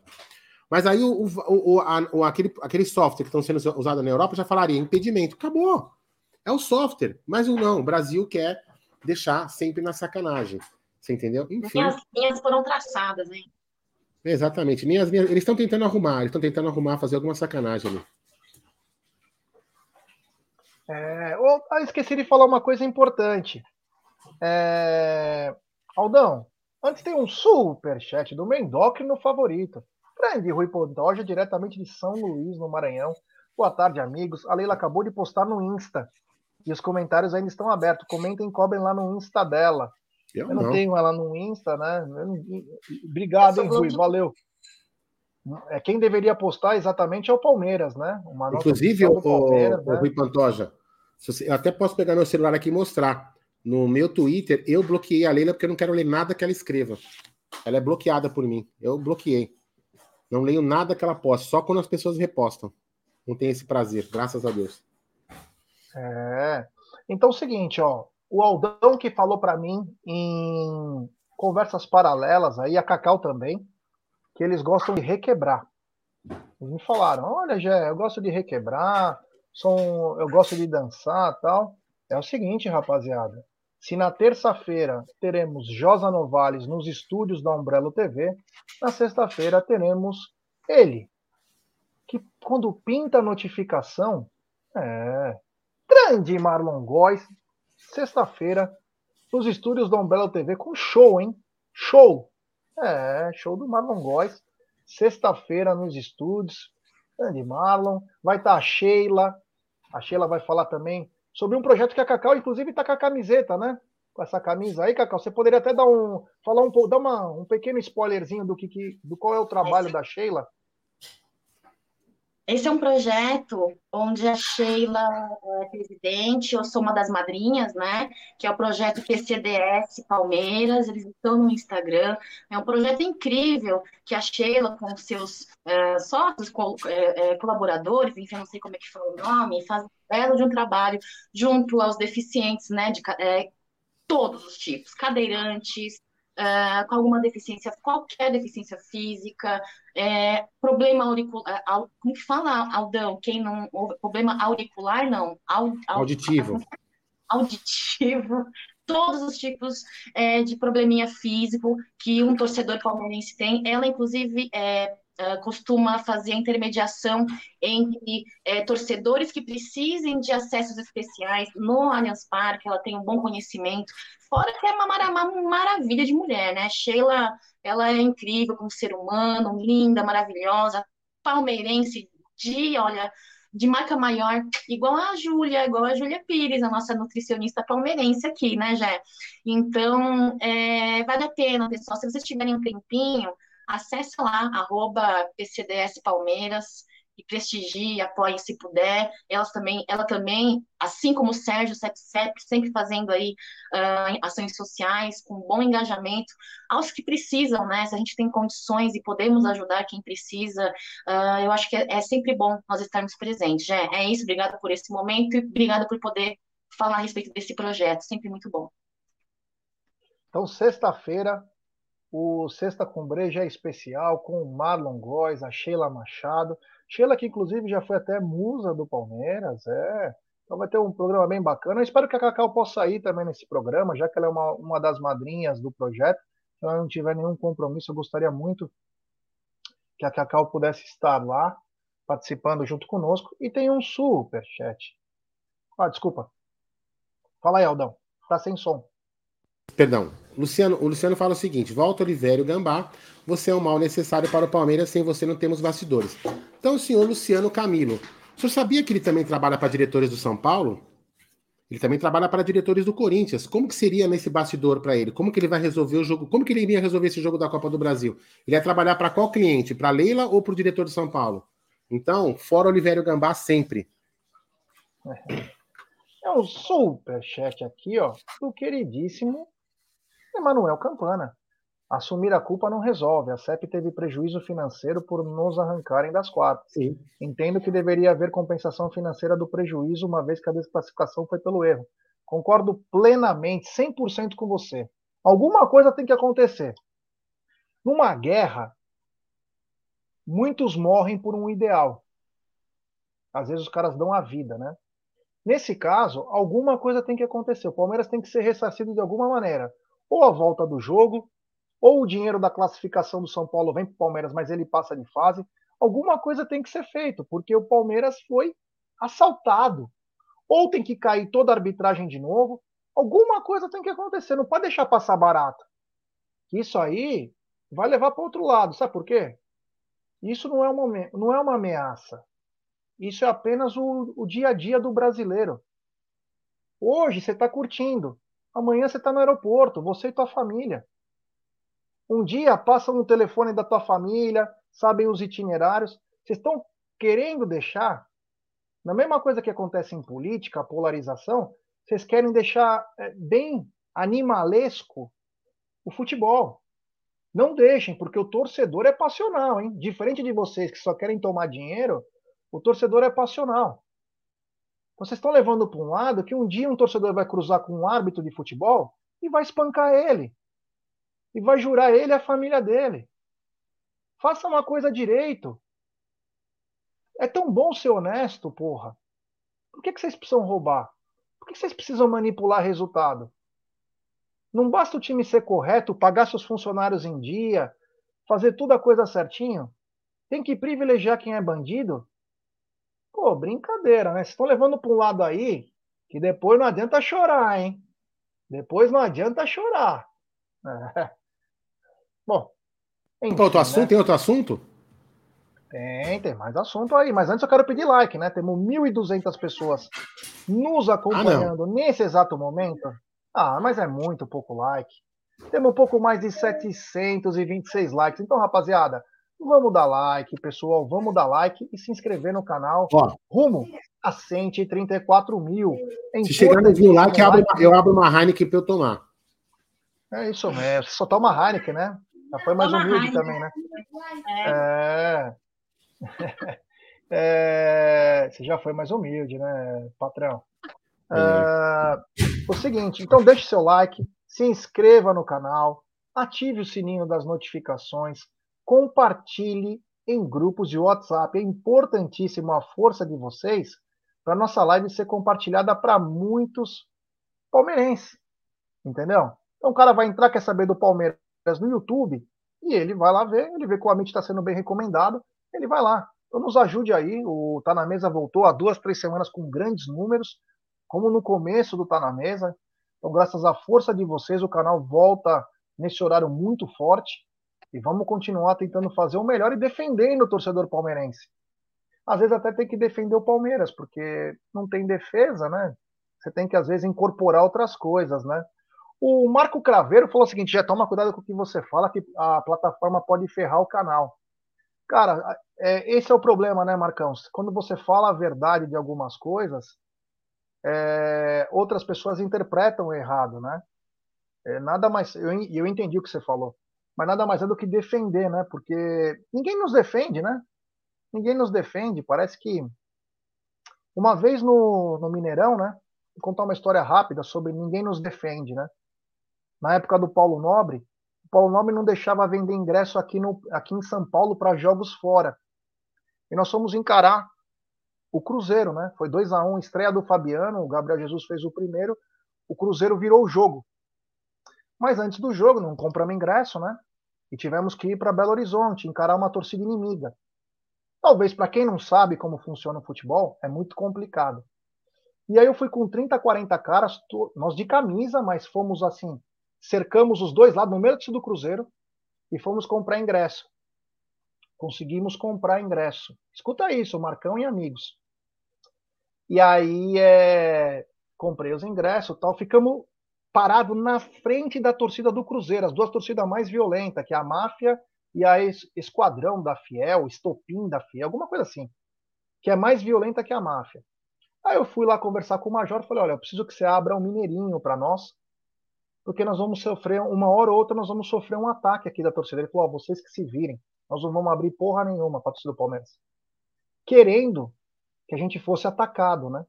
Mas aí o, o, o, a, o aquele, aquele software que estão sendo usado na Europa já falaria impedimento. Acabou. É o software. Mas o não, o Brasil quer deixar sempre na sacanagem. Você entendeu? Enfim. As linhas foram traçadas, hein? Exatamente. Nem as minhas... Eles estão tentando arrumar, eles estão tentando arrumar, fazer alguma sacanagem ali. É, oh, esqueci de falar uma coisa importante. É, Aldão, antes tem um super chat do Mendoc no favorito. Grande Rui Pontoja, diretamente de São Luís, no Maranhão. Boa tarde, amigos. A Leila acabou de postar no Insta. E os comentários ainda estão abertos. Comentem e cobrem lá no Insta dela. Eu, eu não, não, tenho ela no Insta, né? Obrigado, hein, Rui? Valeu. É, quem deveria postar exatamente é o Palmeiras, né? Uma Inclusive, o, Palmeiras, o, né? o Rui Pantoja, eu até posso pegar meu celular aqui e mostrar. No meu Twitter, eu bloqueei a Leila porque eu não quero ler nada que ela escreva. Ela é bloqueada por mim. Eu bloqueei. Não leio nada que ela posta, só quando as pessoas repostam. Não tem esse prazer, graças a Deus. É. Então é o seguinte, ó o Aldão que falou para mim em conversas paralelas, aí a Cacau também, que eles gostam de requebrar. Eles me falaram, olha, Jé, eu gosto de requebrar, sou, eu gosto de dançar tal. É o seguinte, rapaziada. Se na terça-feira teremos Josa Novales nos estúdios da Umbrello TV, na sexta-feira teremos ele, que quando pinta a notificação, é grande Marlon Góes, sexta-feira, nos estúdios da Umbrella TV, com show, hein? Show! É, show do Marlon Góes. Sexta-feira nos estúdios. Grande Marlon. Vai estar tá a Sheila. A Sheila vai falar também sobre um projeto que a Cacau, inclusive, está com a camiseta, né? Com essa camisa aí, Cacau. Você poderia até dar um. falar um dar uma, um pequeno spoilerzinho do que, que do qual é o trabalho da Sheila. Esse é um projeto onde a Sheila é presidente, eu sou uma das madrinhas, né? Que é o projeto PCDS Palmeiras, eles estão no Instagram. É um projeto incrível que a Sheila, com seus é, sócios, é, é, colaboradores, enfim, não sei como é que fala o nome, faz belo de um trabalho junto aos deficientes, né? De é, todos os tipos, cadeirantes, uh, com alguma deficiência, qualquer deficiência física, é, problema auricular, como que fala, Aldão? Quem não, problema auricular, não. auditivo. Auditivo, [laughs] todos os tipos é, de probleminha físico que um torcedor palmeirense tem. Ela, inclusive, é, costuma fazer a intermediação entre é, torcedores que precisem de acessos especiais no Allianz Parque, ela tem um bom conhecimento, fora que é uma, mar uma maravilha de mulher, né? Sheila, ela é incrível como ser humano, linda, maravilhosa, palmeirense de, olha, de marca maior, igual a Júlia, igual a Júlia Pires, a nossa nutricionista palmeirense aqui, né, Jé? Então, é, vale a pena, pessoal, se vocês tiverem um tempinho, acesse lá, arroba PCDS Palmeiras, e prestigie, apoie se puder. Elas também, ela também, assim como o Sérgio CEPCEP, sempre fazendo aí uh, ações sociais com bom engajamento aos que precisam, né? Se a gente tem condições e podemos ajudar quem precisa, uh, eu acho que é, é, sempre bom nós estarmos presentes. Já é isso, obrigada por esse momento e obrigada por poder falar a respeito desse projeto, sempre muito bom. Então, sexta-feira, o Sexta com Breja é especial com o Marlon Góes, a Sheila Machado. Sheila, que inclusive já foi até musa do Palmeiras, é. Então vai ter um programa bem bacana. Eu espero que a Cacau possa ir também nesse programa, já que ela é uma, uma das madrinhas do projeto. Se ela não tiver nenhum compromisso, eu gostaria muito que a Cacau pudesse estar lá, participando junto conosco. E tem um super chat. Ah, desculpa. Fala aí, Aldão. Tá sem som. Perdão. Luciano, o Luciano fala o seguinte: Volta Oliveira Gambá, você é um mal necessário para o Palmeiras, sem você não temos bastidores. Então, senhor Luciano Camilo, o senhor sabia que ele também trabalha para diretores do São Paulo? Ele também trabalha para diretores do Corinthians. Como que seria nesse bastidor para ele? Como que ele vai resolver o jogo? Como que ele iria resolver esse jogo da Copa do Brasil? Ele ia trabalhar para qual cliente? Para Leila ou para o diretor do São Paulo? Então, fora Oliveira Gambá sempre. É um superchat aqui, ó, do queridíssimo Emanuel Campana. Assumir a culpa não resolve. A CEP teve prejuízo financeiro por nos arrancarem das quatro. Sim. Entendo que deveria haver compensação financeira do prejuízo, uma vez que a desclassificação foi pelo erro. Concordo plenamente, 100% com você. Alguma coisa tem que acontecer. Numa guerra, muitos morrem por um ideal. Às vezes os caras dão a vida, né? Nesse caso, alguma coisa tem que acontecer. O Palmeiras tem que ser ressarcido de alguma maneira ou a volta do jogo, ou o dinheiro da classificação do São Paulo vem para o Palmeiras, mas ele passa de fase. Alguma coisa tem que ser feito, porque o Palmeiras foi assaltado. Ou tem que cair toda a arbitragem de novo. Alguma coisa tem que acontecer, não pode deixar passar barato. Isso aí vai levar para outro lado, sabe por quê? Isso não é uma, não é uma ameaça. Isso é apenas o, o dia a dia do brasileiro. Hoje você está curtindo. Amanhã você está no aeroporto, você e tua família. Um dia passam no telefone da tua família, sabem os itinerários. Vocês estão querendo deixar, na mesma coisa que acontece em política, a polarização, vocês querem deixar é, bem animalesco o futebol. Não deixem, porque o torcedor é passional, hein? Diferente de vocês que só querem tomar dinheiro, o torcedor é passional. Vocês estão levando para um lado que um dia um torcedor vai cruzar com um árbitro de futebol e vai espancar ele. E vai jurar ele e a família dele. Faça uma coisa direito. É tão bom ser honesto, porra. Por que, que vocês precisam roubar? Por que vocês precisam manipular resultado? Não basta o time ser correto, pagar seus funcionários em dia, fazer tudo a coisa certinho? Tem que privilegiar quem é bandido? Pô, brincadeira, né? Vocês estão levando para um lado aí que depois não adianta chorar, hein? Depois não adianta chorar. É. [laughs] Bom. Enfim, tem outro assunto? Né? Tem outro assunto? Tem, tem mais assunto aí. Mas antes eu quero pedir like, né? Temos 1.200 pessoas nos acompanhando ah, nesse exato momento. Ah, mas é muito pouco like. Temos um pouco mais de 726 likes. Então, rapaziada, Vamos dar like, pessoal. Vamos dar like e se inscrever no canal. Ó, Rumo a 134 mil. se chegar no mil like, like, eu abro uma Heineken para eu tomar. É isso mesmo. Você só toma Heineken, né? Já foi mais Toma humilde Heineken. também, né? É. [laughs] é. Você já foi mais humilde, né, patrão? É. É... O seguinte, então deixe seu like, se inscreva no canal, ative o sininho das notificações, compartilhe em grupos de WhatsApp. É importantíssimo a força de vocês para nossa live ser compartilhada para muitos palmeirenses. Entendeu? Então o cara vai entrar, quer saber do Palmeiras no YouTube, e ele vai lá ver, ele vê que o Amit está sendo bem recomendado, ele vai lá. Então nos ajude aí, o Tá na Mesa voltou há duas, três semanas com grandes números, como no começo do Tá na Mesa. Então, graças à força de vocês, o canal volta nesse horário muito forte. E vamos continuar tentando fazer o melhor e defendendo o torcedor palmeirense. Às vezes até tem que defender o Palmeiras, porque não tem defesa, né? Você tem que, às vezes, incorporar outras coisas, né? O Marco Craveiro falou o seguinte: já toma cuidado com o que você fala, que a plataforma pode ferrar o canal. Cara, é, esse é o problema, né, Marcão? Quando você fala a verdade de algumas coisas, é, outras pessoas interpretam errado, né? É, nada mais. Eu, eu entendi o que você falou, mas nada mais é do que defender, né? Porque ninguém nos defende, né? Ninguém nos defende. Parece que uma vez no, no Mineirão, né? Vou contar uma história rápida sobre ninguém nos defende, né? na época do Paulo Nobre, o Paulo Nobre não deixava vender ingresso aqui, no, aqui em São Paulo para jogos fora. E nós fomos encarar o Cruzeiro, né? Foi 2 a 1 um, estreia do Fabiano, o Gabriel Jesus fez o primeiro, o Cruzeiro virou o jogo. Mas antes do jogo, não compramos ingresso, né? E tivemos que ir para Belo Horizonte, encarar uma torcida inimiga. Talvez para quem não sabe como funciona o futebol, é muito complicado. E aí eu fui com 30, 40 caras, nós de camisa, mas fomos assim, cercamos os dois lados, no meio do Cruzeiro, e fomos comprar ingresso. Conseguimos comprar ingresso. Escuta isso, Marcão e amigos. E aí é, comprei os ingressos tal. Ficamos parados na frente da torcida do Cruzeiro, as duas torcidas mais violentas, que é a Máfia e a Esquadrão da Fiel, Estopim da Fiel, alguma coisa assim. Que é mais violenta que a Máfia. Aí eu fui lá conversar com o Major, falei, olha, eu preciso que você abra um mineirinho para nós, porque nós vamos sofrer, uma hora ou outra, nós vamos sofrer um ataque aqui da torcida. Ele falou: oh, vocês que se virem, nós não vamos abrir porra nenhuma para torcida do Palmeiras. Querendo que a gente fosse atacado, né?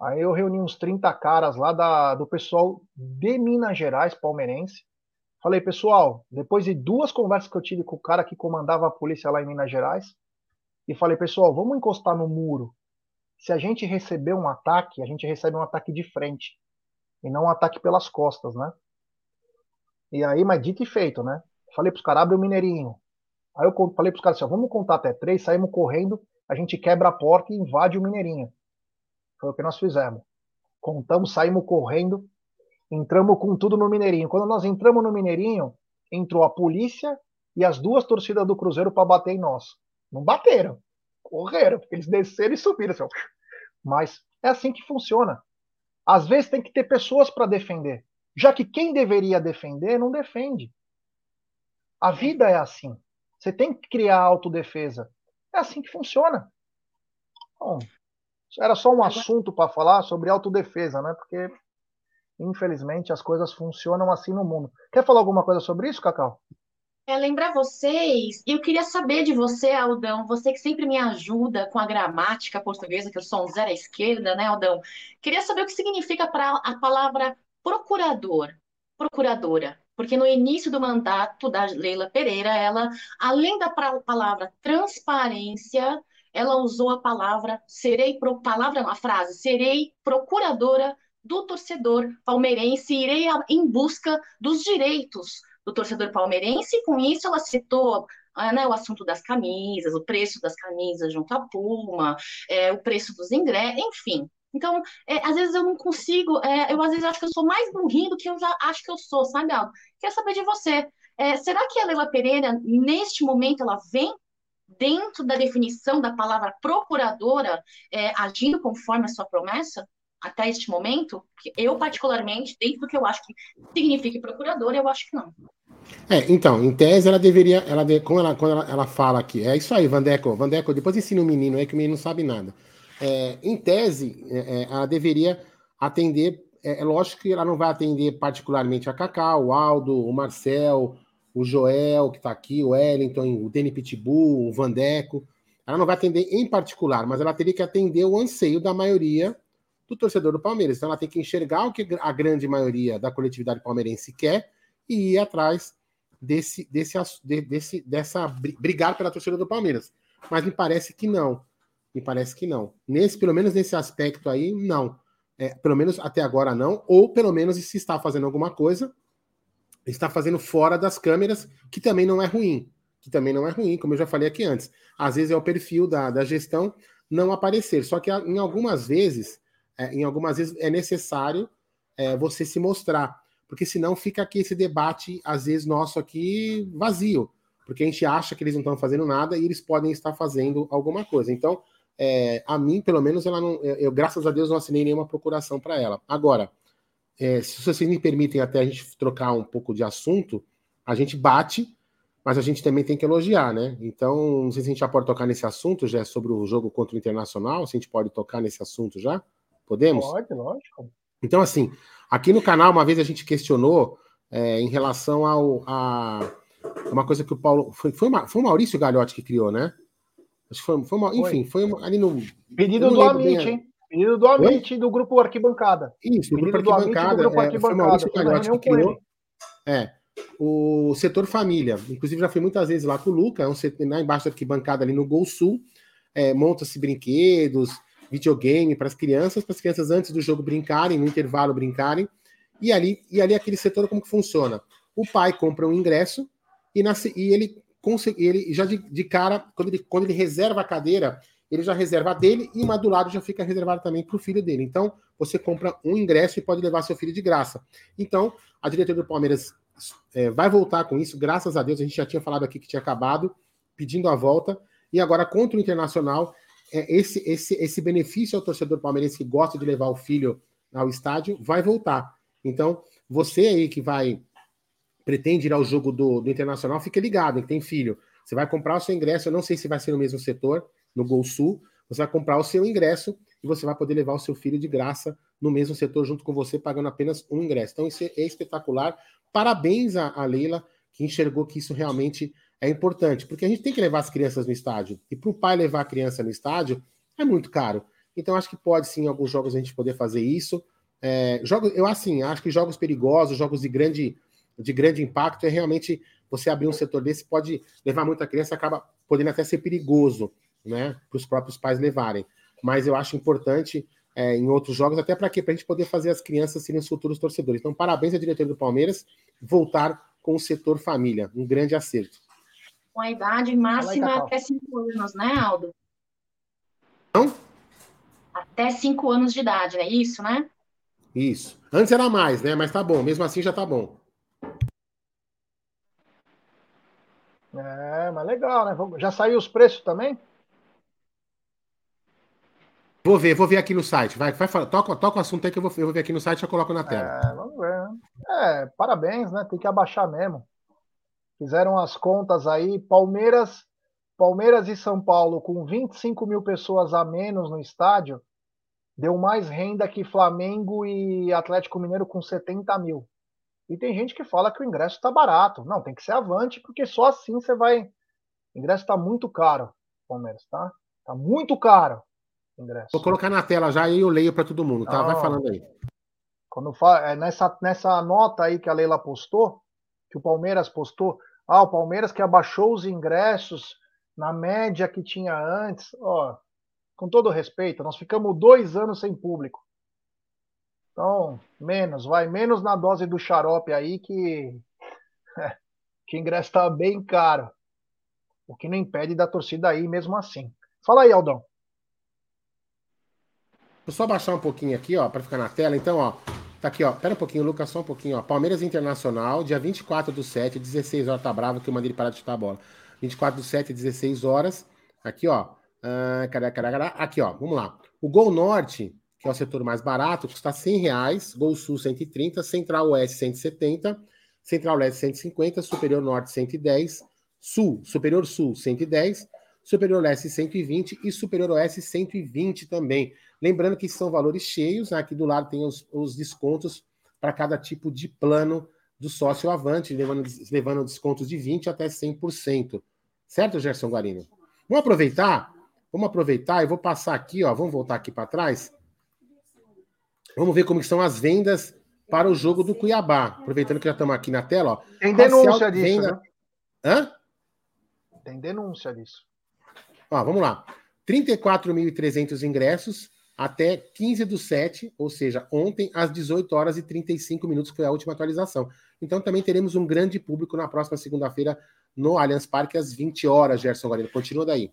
Aí eu reuni uns 30 caras lá da, do pessoal de Minas Gerais, palmeirense. Falei, pessoal, depois de duas conversas que eu tive com o cara que comandava a polícia lá em Minas Gerais, e falei, pessoal, vamos encostar no muro. Se a gente receber um ataque, a gente recebe um ataque de frente e não um ataque pelas costas, né? E aí, mas dito e feito, né? Falei pros caras, abre o mineirinho. Aí eu falei pros caras assim, ó, vamos contar até três, saímos correndo, a gente quebra a porta e invade o mineirinho. Foi o que nós fizemos. Contamos, saímos correndo, entramos com tudo no mineirinho. Quando nós entramos no mineirinho, entrou a polícia e as duas torcidas do Cruzeiro para bater em nós. Não bateram, correram, porque eles desceram e subiram. Assim, mas é assim que funciona. Às vezes tem que ter pessoas para defender, já que quem deveria defender não defende. A vida é assim. Você tem que criar autodefesa. É assim que funciona. Bom, era só um assunto para falar sobre autodefesa, né? Porque, infelizmente, as coisas funcionam assim no mundo. Quer falar alguma coisa sobre isso, Cacau? é lembrar vocês, eu queria saber de você, Aldão, você que sempre me ajuda com a gramática portuguesa, que eu sou um zero à esquerda, né, Aldão? Queria saber o que significa para a palavra procurador, procuradora. Porque no início do mandato da Leila Pereira, ela, além da palavra transparência, ela usou a palavra serei pro, palavra a frase serei procuradora do torcedor palmeirense irei em busca dos direitos do torcedor palmeirense, e com isso ela citou ah, né, o assunto das camisas, o preço das camisas junto à Puma, é, o preço dos ingressos, enfim. Então, é, às vezes eu não consigo, é, eu às vezes acho que eu sou mais burrinho do que eu já acho que eu sou, sabe? Quero saber de você. É, será que a Leila Pereira, neste momento, ela vem dentro da definição da palavra procuradora, é, agindo conforme a sua promessa? até este momento, eu particularmente, dentro do que eu acho que significa procurador, eu acho que não. É, então, em tese ela deveria, ela como ela, quando ela, ela fala aqui, é isso aí, Vandeco, Vandeco, depois ensina o menino aí que o menino não sabe nada. É, em tese, é, é ela deveria atender, é, é, lógico que ela não vai atender particularmente a Cacau, o Aldo, o Marcel, o Joel, que está aqui, o Wellington, o Deni Pitbull, o Vandeco, ela não vai atender em particular, mas ela teria que atender o anseio da maioria do torcedor do Palmeiras. Então ela tem que enxergar o que a grande maioria da coletividade palmeirense quer e ir atrás desse, desse, desse, dessa brigar pela torcida do Palmeiras. Mas me parece que não. Me parece que não. Nesse, pelo menos nesse aspecto aí, não. É, pelo menos até agora não, ou pelo menos se está fazendo alguma coisa, está fazendo fora das câmeras, que também não é ruim. Que também não é ruim, como eu já falei aqui antes. Às vezes é o perfil da, da gestão não aparecer. Só que em algumas vezes, é, em algumas vezes é necessário é, você se mostrar. Porque senão fica aqui esse debate, às vezes, nosso aqui vazio. Porque a gente acha que eles não estão fazendo nada e eles podem estar fazendo alguma coisa. Então, é, a mim, pelo menos, ela não. Eu, graças a Deus, não assinei nenhuma procuração para ela. Agora, é, se vocês me permitem até a gente trocar um pouco de assunto, a gente bate, mas a gente também tem que elogiar, né? Então, não sei se a gente já pode tocar nesse assunto, já é sobre o jogo contra o Internacional, se a gente pode tocar nesse assunto já. Podemos? Pode, lógico. Então, assim, aqui no canal, uma vez a gente questionou é, em relação ao. A, uma coisa que o Paulo. Foi, foi, uma, foi o Maurício Galhotti que criou, né? Acho que foi, foi uma, enfim, foi ali no. Pedido do Amit, hein? Pedido do Amit do grupo Arquibancada. Isso, do grupo Arquibancada. Do grupo Arquibancada. É, foi Maurício que criou. É. O setor família. Inclusive, já fui muitas vezes lá com o Luca, é um setor, lá embaixo da arquibancada, ali no Gol Sul. É, Monta-se brinquedos, videogame para as crianças, para as crianças antes do jogo brincarem, no intervalo brincarem. E ali, e ali aquele setor, como que funciona? O pai compra um ingresso e, nasce, e ele ele já de, de, cara, quando ele, quando ele reserva a cadeira, ele já reserva a dele e uma do lado já fica reservada também para o filho dele. Então, você compra um ingresso e pode levar seu filho de graça. Então, a diretoria do Palmeiras é, vai voltar com isso, graças a Deus. A gente já tinha falado aqui que tinha acabado, pedindo a volta. E agora, contra o Internacional, é, esse, esse, esse benefício ao torcedor palmeirense que gosta de levar o filho ao estádio vai voltar. Então, você aí que vai pretende ir ao jogo do, do Internacional, fique ligado, que tem filho. Você vai comprar o seu ingresso, eu não sei se vai ser no mesmo setor, no Gol Sul, você vai comprar o seu ingresso e você vai poder levar o seu filho de graça no mesmo setor junto com você, pagando apenas um ingresso. Então, isso é espetacular. Parabéns a Leila, que enxergou que isso realmente é importante, porque a gente tem que levar as crianças no estádio. E para o pai levar a criança no estádio é muito caro. Então, acho que pode sim, em alguns jogos, a gente poder fazer isso. É, jogos, eu assim, acho que jogos perigosos, jogos de grande de grande impacto é realmente você abrir um setor desse pode levar muita criança, acaba podendo até ser perigoso, né, para os próprios pais levarem. Mas eu acho importante é, em outros jogos, até para quê? Para a gente poder fazer as crianças serem os futuros torcedores. Então, parabéns à diretoria do Palmeiras, voltar com o setor família, um grande acerto. Com a idade máxima até 5 anos, né, Aldo? Não? Até 5 anos de idade, é isso, né? Isso. Antes era mais, né? Mas tá bom, mesmo assim já tá bom. É, mas legal, né? Já saiu os preços também? Vou ver, vou ver aqui no site. Vai, vai toca, toca o assunto aí que eu vou, eu vou ver aqui no site e já coloco na tela. É, vamos ver. Né? É, parabéns, né? Tem que abaixar mesmo. Fizeram as contas aí. Palmeiras, Palmeiras e São Paulo com 25 mil pessoas a menos no estádio deu mais renda que Flamengo e Atlético Mineiro com 70 mil. E tem gente que fala que o ingresso está barato. Não, tem que ser avante, porque só assim você vai. O ingresso está muito caro, Palmeiras, tá? Tá muito caro ingresso. Vou colocar na tela já e eu leio para todo mundo, tá? Não, vai falando aí. Quando fala, é nessa, nessa nota aí que a Leila postou, que o Palmeiras postou, ah, o Palmeiras que abaixou os ingressos na média que tinha antes, ó, com todo respeito, nós ficamos dois anos sem público. Então, menos, vai menos na dose do xarope aí que, [laughs] que o ingresso está bem caro. O que não impede da torcida aí mesmo assim. Fala aí, Aldão. Vou só baixar um pouquinho aqui, ó, para ficar na tela. Então, ó, tá aqui, ó. Pera um pouquinho, Lucas, só um pouquinho, ó. Palmeiras Internacional, dia 24 do 7, 16 horas, tá bravo que eu mandei ele parar de chutar a bola. 24 do 7, 16 horas. Aqui, ó. Uh, cadê, cadê, cadê? Aqui, ó, vamos lá. O Gol Norte, que é o setor mais barato, custa 100 reais, Gol Sul 130, Central Oeste 170, Central Leste 150, Superior Norte 110, Sul, Superior Sul 110, Superior Leste 120 e Superior Oeste 120 também. Lembrando que são valores cheios, né? aqui do lado tem os, os descontos para cada tipo de plano do sócio avante, levando, levando descontos de 20% até 100%. Certo, Gerson Guarino? Vamos aproveitar? Vamos aproveitar e vou passar aqui, ó, vamos voltar aqui para trás Vamos ver como estão as vendas para o jogo do Cuiabá. Aproveitando que já estamos aqui na tela, ó. Tem denúncia disso, venda... né? Hã? Tem denúncia disso. Ó, vamos lá. 34.300 ingressos até 15 do 7, ou seja, ontem às 18 horas e 35 minutos foi a última atualização. Então também teremos um grande público na próxima segunda-feira no Allianz Parque às 20 horas, Gerson Guarino. Continua daí.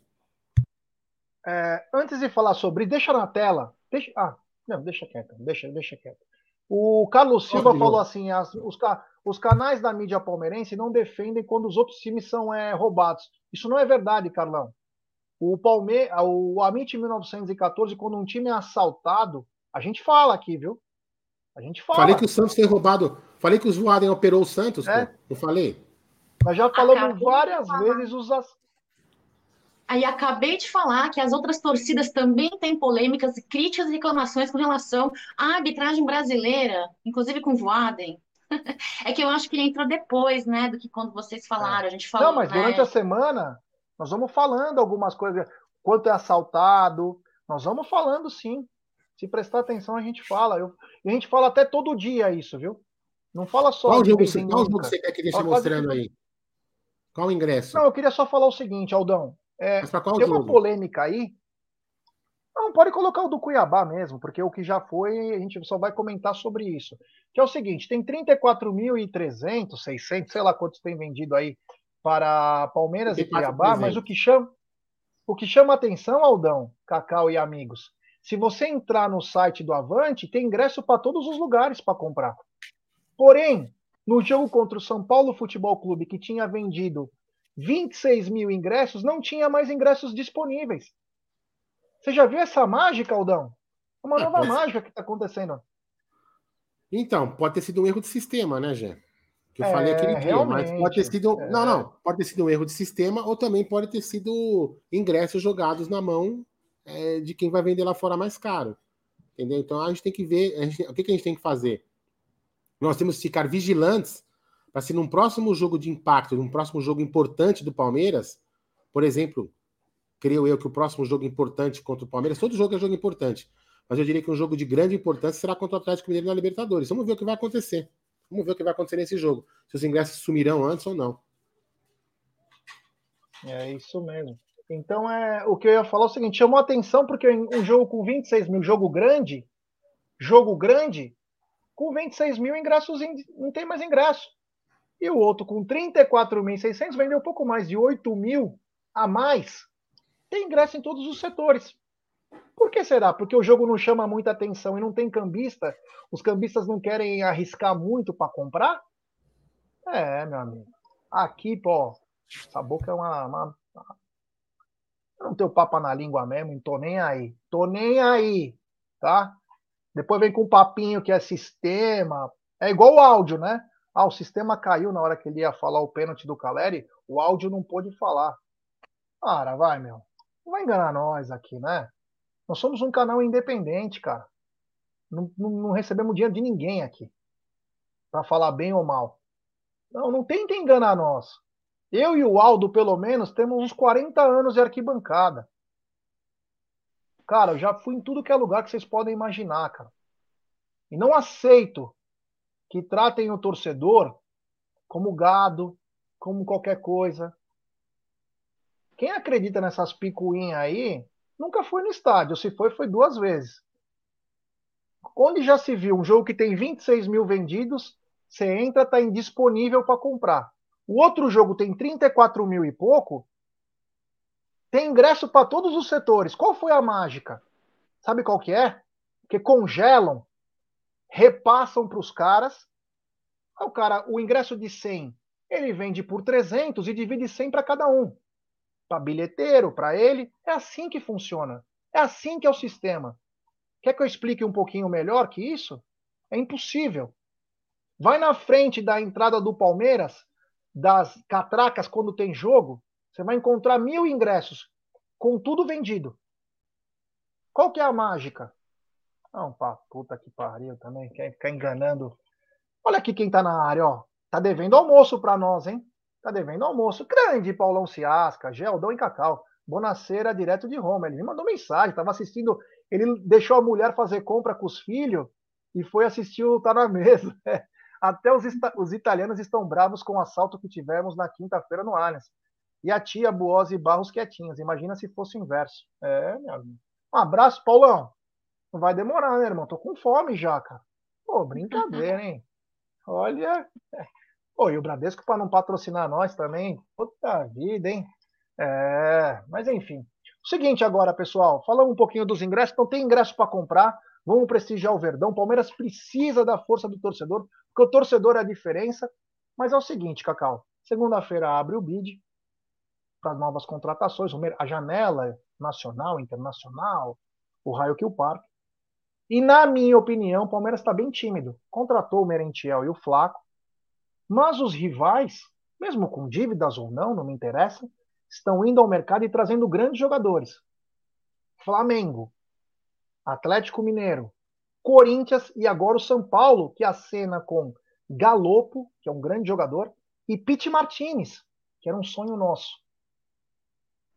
É, antes de falar sobre, deixa na tela. Deixa, ah, não, deixa quieto, deixa, deixa quieto. O Carlos Silva falou assim: as, os, os, canais da mídia palmeirense não defendem quando os outros times são é, roubados. Isso não é verdade, Carlão. O Palme o Amit 1914, quando um time é assaltado, a gente fala aqui, viu? A gente fala. Falei que o Santos foi roubado. Falei que o Zoaden operou o Santos, é. pô. Não falei? Nós já falamos Acabou várias vezes os. Aí acabei de falar que as outras torcidas também têm polêmicas, críticas e reclamações com relação à arbitragem brasileira, inclusive com o Voaden. [laughs] É que eu acho que ele entrou depois, né, do que quando vocês falaram. É. A gente falou. Não, mas né? durante a semana nós vamos falando algumas coisas, quanto é assaltado, nós vamos falando sim. Se prestar atenção, a gente fala. Eu, a gente fala até todo dia isso, viu? Não fala só. Qual jogo, você, qual jogo você quer que deixe mostrando aí? Qual o ingresso? Não, eu queria só falar o seguinte, Aldão. É, Mas qual tem jogo? uma polêmica aí. Não, pode colocar o do Cuiabá mesmo, porque o que já foi, a gente só vai comentar sobre isso. Que é o seguinte: tem 34.300, 600, sei lá quantos tem vendido aí para Palmeiras e Cuiabá, mas o que chama o que chama atenção, Aldão, Cacau e amigos, se você entrar no site do Avante, tem ingresso para todos os lugares para comprar. Porém, no jogo contra o São Paulo Futebol Clube, que tinha vendido 26 mil ingressos, não tinha mais ingressos disponíveis. Você já viu essa mágica, Aldão? É uma é, nova mágica que está acontecendo. Então, pode ter sido um erro de sistema, né, Gê? Que eu é, falei aquele dia, mas pode ter sido. É. Não, não, pode ter sido um erro de sistema ou também pode ter sido ingressos jogados na mão é, de quem vai vender lá fora mais caro. Entendeu? Então a gente tem que ver. Gente, o que, que a gente tem que fazer? Nós temos que ficar vigilantes para se num próximo jogo de impacto, num próximo jogo importante do Palmeiras, por exemplo, creio eu que o próximo jogo importante contra o Palmeiras, todo jogo é jogo importante, mas eu diria que um jogo de grande importância será contra o Atlético Mineiro na Libertadores. Vamos ver o que vai acontecer. Vamos ver o que vai acontecer nesse jogo. Se os ingressos sumirão antes ou não. É isso mesmo. Então, é, o que eu ia falar é o seguinte: chamou atenção porque um jogo com 26 mil, jogo grande, jogo grande, com 26 mil ingressos, não tem mais ingresso. E o outro com 34.600 vendeu pouco mais de 8 mil a mais. Tem ingresso em todos os setores. Por que será? Porque o jogo não chama muita atenção e não tem cambista? Os cambistas não querem arriscar muito para comprar? É, meu amigo. Aqui, pô, essa boca é uma. uma... Não tenho papo na língua mesmo, não tô nem aí. Tô nem aí, tá? Depois vem com um papinho que é sistema. É igual o áudio, né? Ah, o sistema caiu na hora que ele ia falar o pênalti do Caleri, o áudio não pôde falar. Para, vai, meu. Não vai enganar nós aqui, né? Nós somos um canal independente, cara. Não, não, não recebemos dinheiro de ninguém aqui. para falar bem ou mal. Não, não tenta enganar nós. Eu e o Aldo, pelo menos, temos uns 40 anos de arquibancada. Cara, eu já fui em tudo que é lugar que vocês podem imaginar, cara. E não aceito que tratem o torcedor como gado, como qualquer coisa. Quem acredita nessas picuinhas aí, nunca foi no estádio. Se foi, foi duas vezes. Onde já se viu um jogo que tem 26 mil vendidos, você entra, está indisponível para comprar. O outro jogo tem 34 mil e pouco, tem ingresso para todos os setores. Qual foi a mágica? Sabe qual que é? Que congelam, repassam para os caras. O cara, o ingresso de 100, ele vende por 300 e divide 100 para cada um para bilheteiro, para ele. É assim que funciona. É assim que é o sistema. Quer que eu explique um pouquinho melhor que isso? É impossível. Vai na frente da entrada do Palmeiras, das catracas, quando tem jogo, você vai encontrar mil ingressos, com tudo vendido. Qual que é a mágica? Não, pá, puta que pariu também, quer ficar enganando. Olha aqui quem tá na área, ó. Tá devendo almoço para nós, hein? Tá devendo almoço. Grande Paulão Ciasca, Geldão e Cacau. Bonaceira, direto de Roma. Ele me mandou mensagem, estava assistindo. Ele deixou a mulher fazer compra com os filhos e foi assistir o Tá na Mesa. [laughs] Até os, os, italianos estão bravos com o assalto que tivemos na quinta-feira no Allianz. E a tia Buosi e Barros quietinhas. Imagina se fosse o inverso. É, meu amigo. Um abraço, Paulão. Não vai demorar, né, irmão? Tô com fome já, cara. Pô, brincadeira, hein? Olha. Pô, e o Bradesco para não patrocinar nós também. Puta vida, hein? É, mas enfim. Seguinte agora, pessoal, falando um pouquinho dos ingressos. Então tem ingresso para comprar. Vamos prestigiar o Verdão. Palmeiras precisa da força do torcedor, porque o torcedor é a diferença. Mas é o seguinte, Cacau. Segunda-feira abre o bid para novas contratações, a janela nacional, internacional, o raio que o parque. E na minha opinião, o Palmeiras está bem tímido. Contratou o Merentiel e o Flaco, mas os rivais, mesmo com dívidas ou não, não me interessa, estão indo ao mercado e trazendo grandes jogadores. Flamengo, Atlético Mineiro, Corinthians e agora o São Paulo, que acena com Galopo, que é um grande jogador, e Pete Martinez, que era um sonho nosso.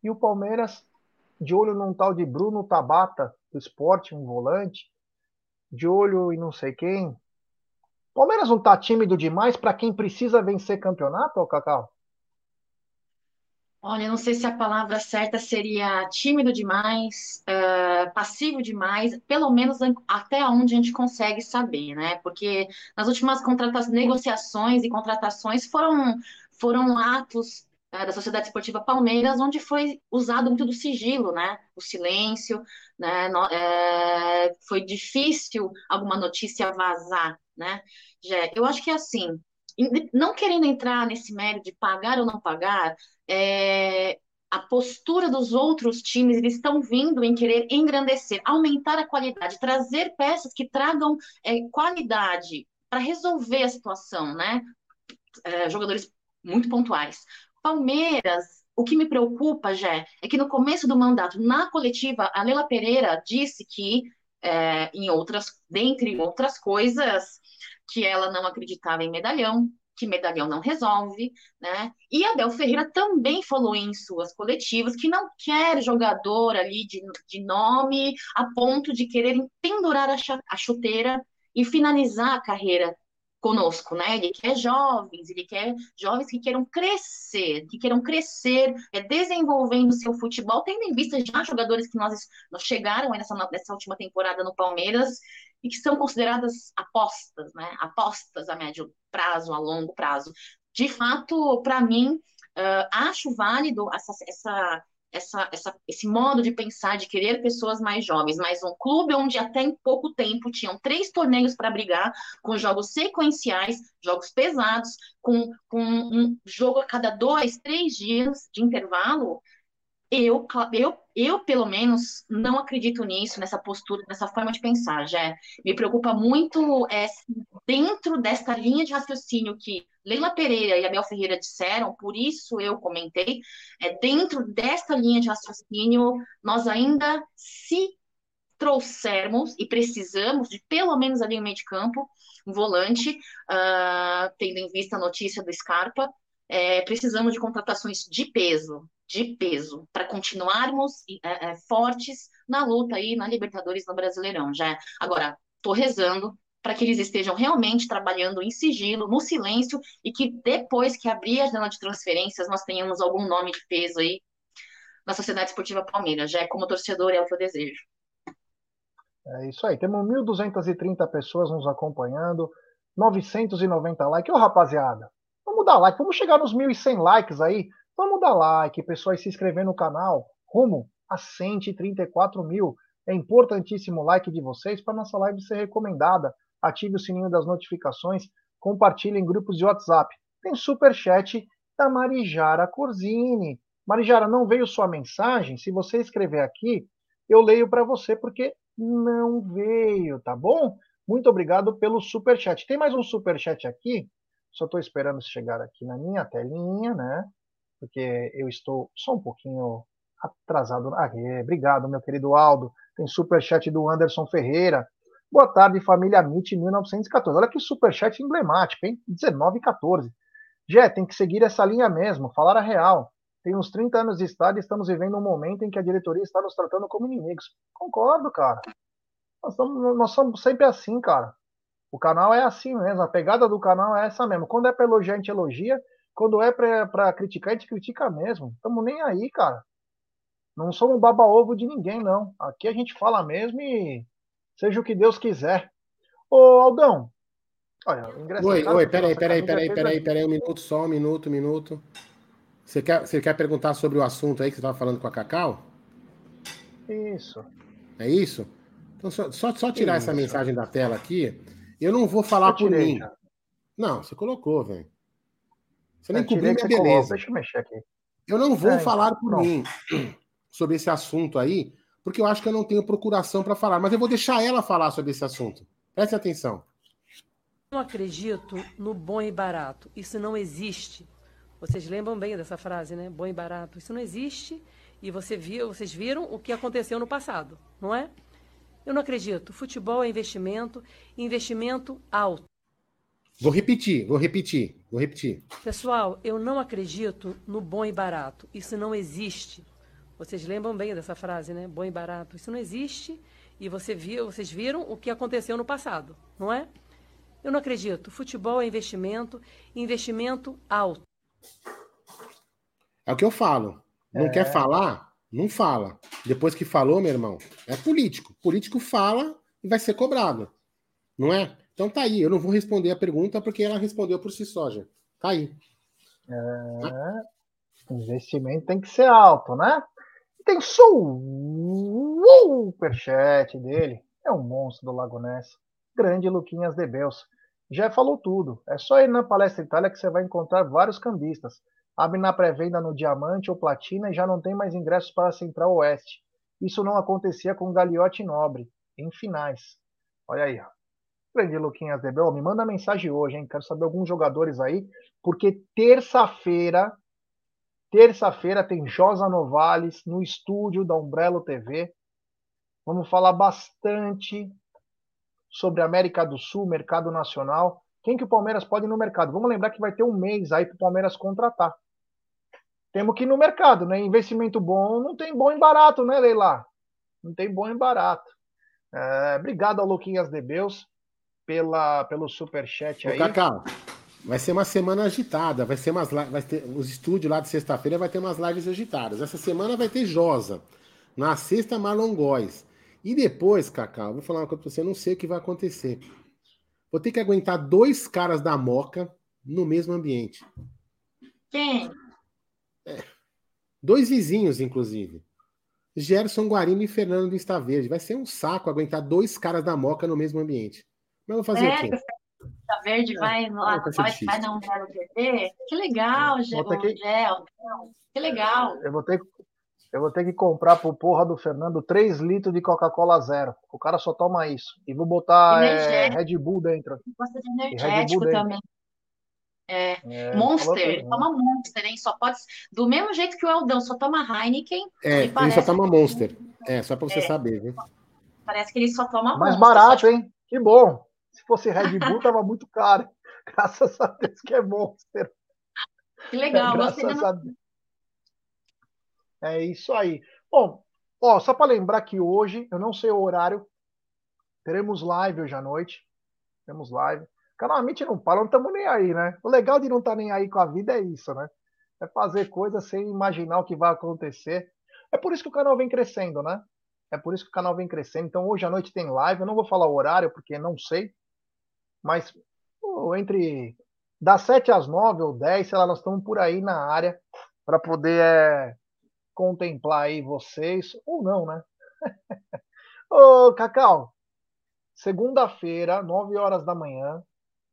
E o Palmeiras, de olho num tal de Bruno Tabata, do esporte, um volante, de olho em não sei quem, Palmeiras não tá tímido demais para quem precisa vencer campeonato, ô Cacau? Olha, não sei se a palavra certa seria tímido demais, uh, passivo demais, pelo menos até onde a gente consegue saber, né? Porque nas últimas negociações e contratações foram, foram atos uh, da Sociedade Esportiva Palmeiras, onde foi usado muito do sigilo, né? O silêncio, né? No, é, foi difícil alguma notícia vazar, né? Já, eu acho que é assim, não querendo entrar nesse mérito de pagar ou não pagar, é, a postura dos outros times, eles estão vindo em querer engrandecer, aumentar a qualidade, trazer peças que tragam é, qualidade para resolver a situação, né? É, jogadores muito pontuais. Palmeiras, o que me preocupa, Jé, é que no começo do mandato, na coletiva, a Leila Pereira disse que, é, em outras, dentre outras coisas, que ela não acreditava em medalhão, que medalhão não resolve, né? E Abel Ferreira também falou em suas coletivas que não quer jogador ali de, de nome a ponto de querer pendurar a, a chuteira e finalizar a carreira conosco, né? Ele quer jovens, ele quer jovens que queiram crescer, que queiram crescer, é, desenvolvendo seu futebol, tendo em vista já jogadores que nós, nós chegaram nessa, nessa última temporada no Palmeiras e que são consideradas apostas, né? Apostas a médio prazo, a longo prazo. De fato, para mim, uh, acho válido essa, essa essa, essa, esse modo de pensar, de querer pessoas mais jovens, mas um clube onde até em pouco tempo tinham três torneios para brigar, com jogos sequenciais, jogos pesados, com, com um jogo a cada dois, três dias de intervalo, eu, eu, eu, pelo menos, não acredito nisso, nessa postura, nessa forma de pensar, já. Me preocupa muito é, dentro desta linha de raciocínio que Leila Pereira e Abel Ferreira disseram, por isso eu comentei, é, dentro desta linha de raciocínio, nós ainda, se trouxermos e precisamos de pelo menos ali no meio de campo, um volante, uh, tendo em vista a notícia do Scarpa, é, precisamos de contratações de peso, de peso, para continuarmos é, é, fortes na luta aí na Libertadores no Brasileirão. Já agora estou rezando para que eles estejam realmente trabalhando em sigilo, no silêncio, e que depois que abrir a janela de transferências nós tenhamos algum nome de peso aí na Sociedade Esportiva Palmeiras. Já é como torcedor, é o que eu desejo. É isso aí. Temos 1.230 pessoas nos acompanhando, 990 likes. Ô, rapaziada, vamos dar like, vamos chegar nos 1.100 likes aí. Vamos dar like, pessoal, se inscrever no canal, rumo a 134 mil. É importantíssimo o like de vocês para nossa live ser recomendada. Ative o sininho das notificações, compartilhe em grupos de WhatsApp. Tem super chat da Marijara Corzini. Marijara, não veio sua mensagem? Se você escrever aqui, eu leio para você porque não veio, tá bom? Muito obrigado pelo super chat. Tem mais um super chat aqui. Só estou esperando chegar aqui na minha telinha, né? porque eu estou só um pouquinho atrasado. Ah, é, obrigado, meu querido Aldo. Tem superchat do Anderson Ferreira. Boa tarde, família MIT 1914. Olha que superchat emblemático, hein? 1914. Jé, tem que seguir essa linha mesmo, falar a real. Tem uns 30 anos de estádio e estamos vivendo um momento em que a diretoria está nos tratando como inimigos. Concordo, cara. Nós somos, nós somos sempre assim, cara. O canal é assim mesmo, a pegada do canal é essa mesmo. Quando é para elogiar, a gente elogia. Quando é para criticar, a gente critica mesmo. Estamos nem aí, cara. Não somos baba-ovo de ninguém, não. Aqui a gente fala mesmo e seja o que Deus quiser. Ô, Aldão. Olha, oi, oi, peraí, peraí, peraí, peraí, peraí, um minuto só, um minuto, um minuto. Você quer, você quer perguntar sobre o assunto aí que você estava falando com a Cacau? Isso. É isso? Então, só, só, só tirar isso. essa mensagem da tela aqui. Eu não vou falar por mim. Já. Não, você colocou, velho. Você nem cobriu minha beleza. Deixa eu mexer aqui. Eu não vou é, falar por mim sobre esse assunto aí, porque eu acho que eu não tenho procuração para falar, mas eu vou deixar ela falar sobre esse assunto. Preste atenção. Não acredito no bom e barato. Isso não existe. Vocês lembram bem dessa frase, né? Bom e barato. Isso não existe. E você viu, vocês viram o que aconteceu no passado, não é? Eu não acredito. Futebol é investimento, investimento alto. Vou repetir, vou repetir, vou repetir. Pessoal, eu não acredito no bom e barato. Isso não existe. Vocês lembram bem dessa frase, né? Bom e barato. Isso não existe. E você viu, vocês viram o que aconteceu no passado, não é? Eu não acredito. Futebol é investimento, investimento alto. É o que eu falo. Não é... quer falar? Não fala. Depois que falou, meu irmão, é político. Político fala e vai ser cobrado. Não é? Então tá aí. Eu não vou responder a pergunta porque ela respondeu por si só, já. Tá aí. É... Investimento tem que ser alto, né? Tem superchat dele. É um monstro do Lago Ness. Grande Luquinhas de Beus. Já falou tudo. É só ir na Palestra Itália que você vai encontrar vários cambistas. Abre na pré-venda no Diamante ou Platina e já não tem mais ingressos para a Central Oeste. Isso não acontecia com Gagliotti Nobre, em finais. Olha aí, ó. Grande Luquinhas de Bel, me manda mensagem hoje, hein? Quero saber alguns jogadores aí, porque terça-feira Terça-feira tem Josa Novales no estúdio da Umbrello TV. Vamos falar bastante sobre América do Sul, mercado nacional. Quem que o Palmeiras pode ir no mercado? Vamos lembrar que vai ter um mês aí para o Palmeiras contratar. Temos que ir no mercado, né? Investimento bom não tem bom em barato, né, Leila? Não tem bom em barato. É, obrigado ao Luquinhas de Beus pela, pelo superchat aí. Ô, Cacau, Vai ser uma semana agitada, vai ser umas vai ter os estúdios lá de sexta-feira vai ter umas lives agitadas. Essa semana vai ter Josa. Na sexta Marlon Góes. E depois, Cacau, vou falar uma coisa pra você, eu não sei o que vai acontecer. Vou ter que aguentar dois caras da Moca no mesmo ambiente. Quem? É. Dois vizinhos, inclusive. Gerson Guarino e Fernando do Verde. Vai ser um saco aguentar dois caras da Moca no mesmo ambiente. Mas eu vou fazer é, o quê? Tá Verde vai, é, lá, vai, vai na Umbrella TV. Que legal, é, Gel. Que... Gel. Que legal. Eu vou ter que. Eu vou ter que comprar pro porra do Fernando 3 litros de Coca-Cola zero. O cara só toma isso. E vou botar é, Red Bull dentro. Gosta de energético também. É. é Monster, ele toma Monster, hein? Só pode. Do mesmo jeito que o Eldão só toma Heineken. É, ele só toma Monster. É, só pra você é. saber, viu? Parece que ele só toma Mais Monster. Mais barato, hein? Que bom. Se fosse Red Bull, tava muito caro. [laughs] Graças a Deus que é Monster. Que legal, é, graças a Deus. É isso aí. Bom, ó, só para lembrar que hoje, eu não sei o horário, teremos live hoje à noite. Temos live. Canalmente não para, não estamos nem aí, né? O legal de não estar tá nem aí com a vida é isso, né? É fazer coisas sem imaginar o que vai acontecer. É por isso que o canal vem crescendo, né? É por isso que o canal vem crescendo. Então hoje à noite tem live. Eu não vou falar o horário porque não sei mas entre das 7 às 9 ou 10, sei lá, nós estamos por aí na área para poder é, contemplar aí vocês, ou não, né? [laughs] Ô, Cacau, segunda-feira, 9 horas da manhã,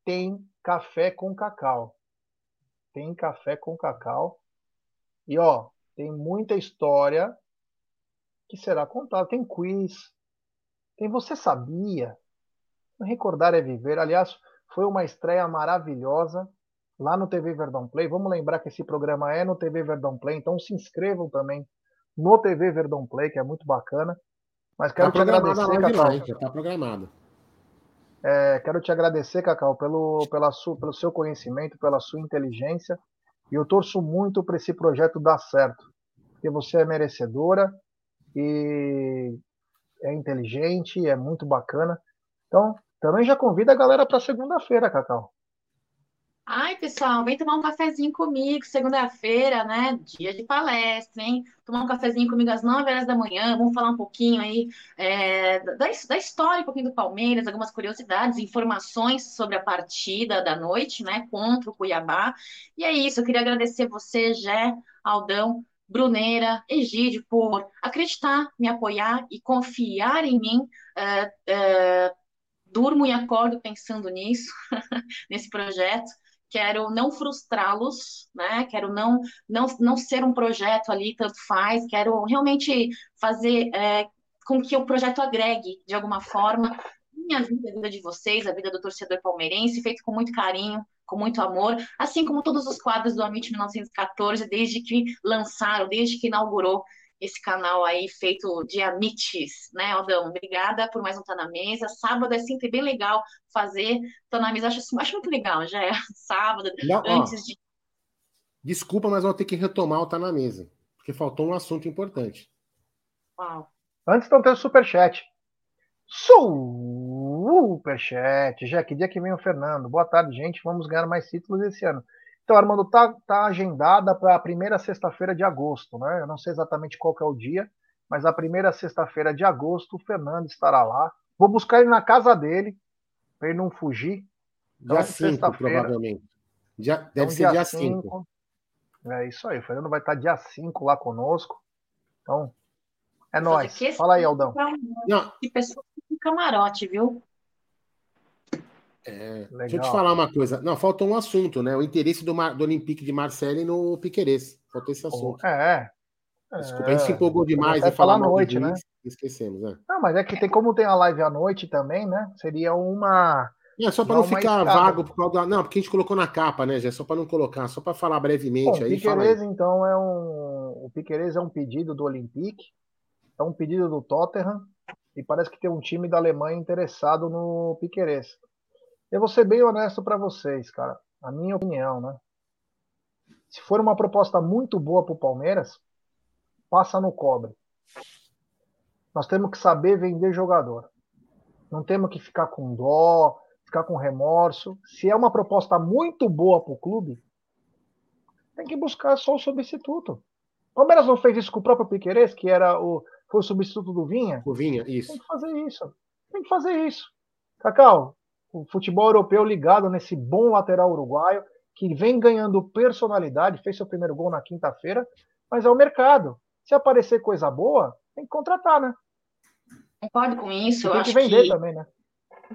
tem café com cacau. Tem café com cacau. E ó, tem muita história que será contada. Tem quiz. Tem Você Sabia? Recordar é viver. Aliás, foi uma estreia maravilhosa lá no TV Verdão Play. Vamos lembrar que esse programa é no TV Verdão Play, então se inscrevam também no TV Verdão Play, que é muito bacana. Mas quero tá te agradecer, Cacau. Está programado. É, quero te agradecer, Cacau, pelo, pela sua, pelo seu conhecimento, pela sua inteligência. E eu torço muito para esse projeto dar certo. Porque você é merecedora e é inteligente, é muito bacana. Então, Também já convida a galera para segunda-feira, Cacau. Ai, pessoal, vem tomar um cafezinho comigo, segunda-feira, né? Dia de palestra, hein? Tomar um cafezinho comigo às 9 horas da manhã, vamos falar um pouquinho aí é, da, da história um pouquinho do Palmeiras, algumas curiosidades, informações sobre a partida da noite, né? Contra o Cuiabá. E é isso, eu queria agradecer você, Jé, Aldão, Bruneira, Egídio, por acreditar, me apoiar e confiar em mim. Uh, uh, durmo e acordo pensando nisso, [laughs] nesse projeto. Quero não frustrá-los, né? Quero não, não, não ser um projeto ali, tanto faz, quero realmente fazer é, com que o projeto agregue, de alguma forma, minha vida, a vida de vocês, a vida do torcedor palmeirense, feito com muito carinho, com muito amor, assim como todos os quadros do Amit 1914, desde que lançaram, desde que inaugurou esse canal aí feito de amites, né, Aldão? Obrigada por mais um Tá na Mesa. Sábado é sempre bem legal fazer Tá na Mesa, acho, acho muito legal, já é [laughs] sábado, Não, antes ó, de. Desculpa, mas vou ter que retomar o Tá na Mesa, porque faltou um assunto importante. Uau. Antes não tem o superchat. Superchat. Já que dia que vem o Fernando. Boa tarde, gente. Vamos ganhar mais títulos esse ano. Então, Armando, tá, tá agendada para a primeira sexta-feira de agosto, né? Eu não sei exatamente qual é o dia, mas a primeira sexta-feira de agosto o Fernando estará lá. Vou buscar ele na casa dele, para ele não fugir. Então, dia 5, provavelmente. Dia, deve então, ser dia 5. É isso aí, o Fernando vai estar dia 5 lá conosco. Então, é nóis. Fala aí, Aldão. Não. Que pessoa com camarote, viu? É, deixa eu te falar uma coisa. Não, faltou um assunto, né? O interesse do, Mar, do Olympique de Marseille no Piqueires. Faltou esse assunto. É. Desculpa, a gente se empolgou demais em falar à noite, né? Esquecemos, né? Não, mas é que tem como tem a live à noite também, né? Seria uma. É só para não ficar vago por causa da... Não, porque a gente colocou na capa, né, já Só para não colocar, só para falar brevemente Bom, aí. O Piqueires, então, é um. O Piqueires é um pedido do Olympique, é um pedido do Tottenham, e parece que tem um time da Alemanha interessado no Piqueires. Eu vou ser bem honesto para vocês, cara. A minha opinião, né? Se for uma proposta muito boa para o Palmeiras, passa no cobre. Nós temos que saber vender jogador. Não temos que ficar com dó, ficar com remorso. Se é uma proposta muito boa para o clube, tem que buscar só o substituto. O Palmeiras não fez isso com o próprio Piqueires, que era o, foi o substituto do Vinha? O Vinha, isso. Tem que fazer isso. Tem que fazer isso. Cacau, o futebol europeu ligado nesse bom lateral uruguaio, que vem ganhando personalidade, fez seu primeiro gol na quinta-feira, mas é o mercado. Se aparecer coisa boa, tem que contratar, né? Concordo com isso. tem que vender que, também, né?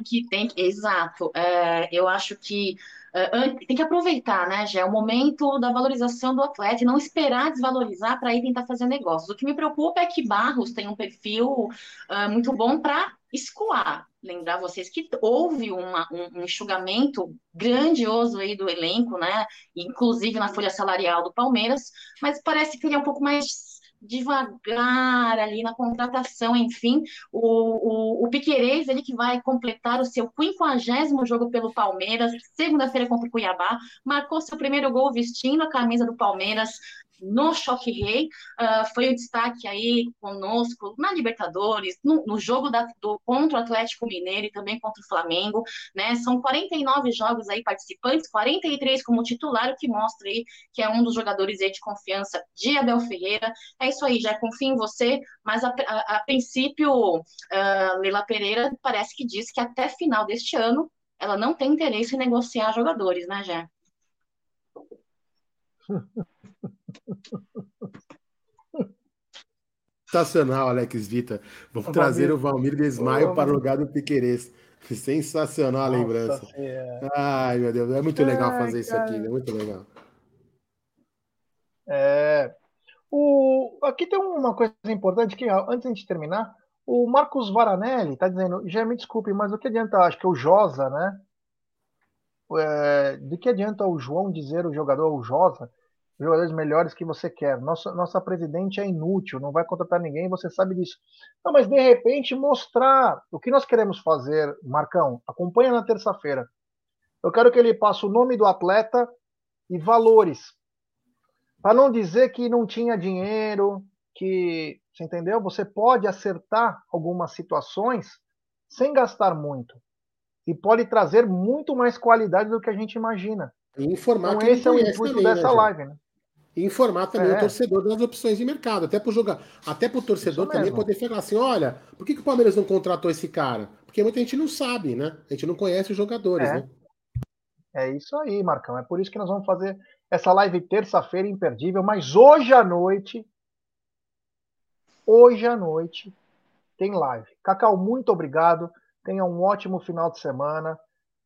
Que tem, exato. É, eu acho que uh, tem que aproveitar, né, já é o momento da valorização do atleta e não esperar desvalorizar para ir tentar fazer negócios. O que me preocupa é que Barros tem um perfil uh, muito bom para escoar. Lembrar vocês que houve uma, um, um enxugamento grandioso aí do elenco, né? Inclusive na folha salarial do Palmeiras, mas parece que ele é um pouco mais devagar ali na contratação, enfim, o, o, o Piquerez, ele que vai completar o seu 50 jogo pelo Palmeiras, segunda-feira contra o Cuiabá, marcou seu primeiro gol vestindo a camisa do Palmeiras, no Choque Rei, uh, foi o destaque aí conosco na Libertadores, no, no jogo da, do, contra o Atlético Mineiro e também contra o Flamengo, né? São 49 jogos aí participantes, 43 como titular, o que mostra aí que é um dos jogadores aí de confiança de Abel Ferreira. É isso aí, já confio em você, mas a, a, a princípio, uh, Leila Pereira parece que diz que até final deste ano ela não tem interesse em negociar jogadores, né, Jé? [laughs] Sensacional, Alex Vita. Vamos o trazer Valmir. o Valmir Desmaio para o lugar do Piqueires. Sensacional a lembrança. É. Ai, meu Deus, é muito legal fazer isso aqui, é muito legal. É, o, aqui tem uma coisa importante que, antes de terminar, o Marcos Varanelli está dizendo, já me desculpe, mas o que adianta, acho que é o Josa, né? É, de que adianta o João dizer o jogador o Josa jogadores melhores que você quer. Nossa, nossa presidente é inútil, não vai contratar ninguém, você sabe disso. Não, mas de repente mostrar o que nós queremos fazer, Marcão, acompanha na terça-feira. Eu quero que ele passe o nome do atleta e valores. Para não dizer que não tinha dinheiro, que. Você entendeu? Você pode acertar algumas situações sem gastar muito. e pode trazer muito mais qualidade do que a gente imagina. E informar então, esse é o intuito também, dessa né, live, né? E informar também é. o torcedor das opções de mercado, até para jogar, até para o torcedor também poder falar assim, olha, por que, que o Palmeiras não contratou esse cara? Porque muita gente não sabe, né? A gente não conhece os jogadores, é. né? É isso aí, Marcão. É por isso que nós vamos fazer essa live terça-feira imperdível, mas hoje à noite, hoje à noite, tem live. Cacau, muito obrigado. Tenha um ótimo final de semana.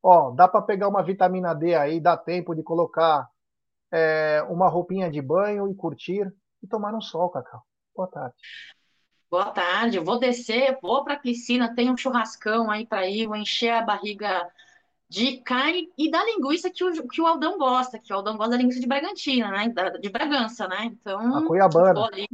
Ó, dá para pegar uma vitamina D aí, dá tempo de colocar é, uma roupinha de banho e curtir e tomar um sol, Cacau. Boa tarde. Boa tarde. Eu vou descer, vou para a piscina, tem um churrascão aí para ir, vou encher a barriga de carne e da linguiça que o, que o Aldão gosta, que o Aldão gosta da linguiça de Bragantina, né? Da, de Bragança, né? Então, a Cuiabana. Ali,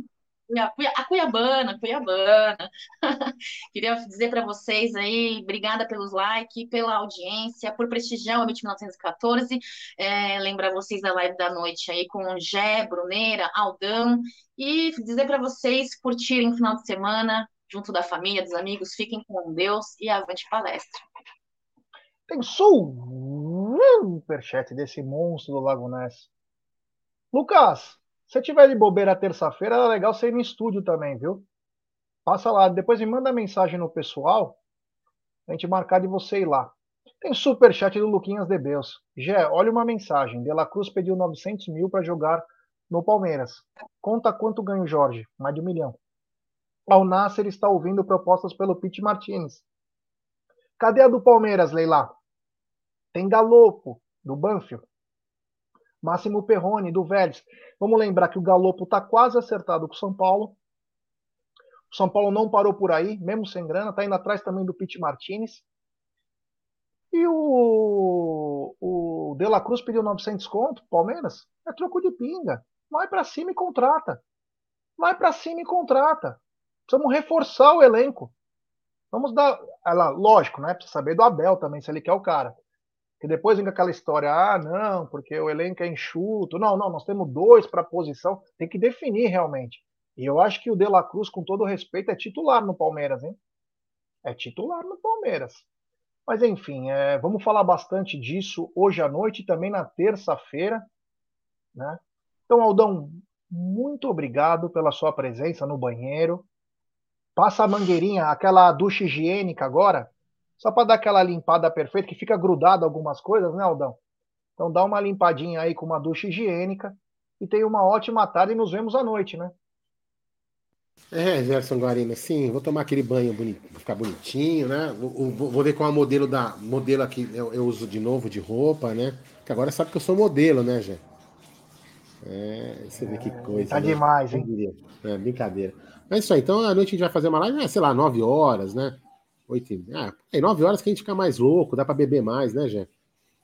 a Cuiabana, Cuiabana. [laughs] Queria dizer para vocês aí, obrigada pelos likes, pela audiência, por prestigiar o MIT 1914. É, lembrar vocês da live da noite aí com Gé, Bruneira, Aldão. E dizer para vocês curtirem o final de semana, junto da família, dos amigos. Fiquem com Deus e avante palestra. Tem superchat desse monstro do Lago Ness. Lucas, se tiver de bobeira terça-feira, é legal você ir no estúdio também, viu? Passa lá, depois me manda mensagem no pessoal, a gente marcar de você ir lá. Tem superchat do Luquinhas de Beus. Gé, olha uma mensagem. De La Cruz pediu 900 mil para jogar no Palmeiras. Conta quanto ganha o Jorge? Mais de um milhão. Al Nasser está ouvindo propostas pelo Pete Martinez. Cadê a do Palmeiras, Leila? Tem Galopo, do Banfield. Máximo Perrone, do Vélez. Vamos lembrar que o Galopo está quase acertado com o São Paulo. O São Paulo não parou por aí, mesmo sem grana. Está indo atrás também do Pete Martinez. E o, o De La Cruz pediu 900 conto, Palmeiras. É troco de pinga. Vai para cima e contrata. Vai para cima e contrata. Precisamos reforçar o elenco. Vamos dar. Lógico, né? Precisa saber do Abel também, se ele quer o cara. Que depois vem aquela história, ah, não, porque o elenco é enxuto. Não, não, nós temos dois para posição. Tem que definir realmente. E eu acho que o De La Cruz, com todo respeito, é titular no Palmeiras, hein? É titular no Palmeiras. Mas enfim, é, vamos falar bastante disso hoje à noite e também na terça-feira. Né? Então, Aldão, muito obrigado pela sua presença no banheiro. Passa a mangueirinha, aquela ducha higiênica agora, só para dar aquela limpada perfeita, que fica grudado algumas coisas, né, Aldão? Então dá uma limpadinha aí com uma ducha higiênica e tenha uma ótima tarde e nos vemos à noite, né? É, Gerson Guarino, sim, vou tomar aquele banho bonito, ficar bonitinho, né? Vou, vou, vou, ver qual é o modelo da modelo aqui eu, eu, uso de novo de roupa, né? Que agora sabe que eu sou modelo, né, Gé? É, você vê que é, coisa. Tá né? demais, hein? É, brincadeira. É isso aí. Então, à noite a gente vai fazer uma live, sei lá, 9 horas, né? 8 ah, é 9 horas que a gente fica mais louco, dá para beber mais, né, Jé?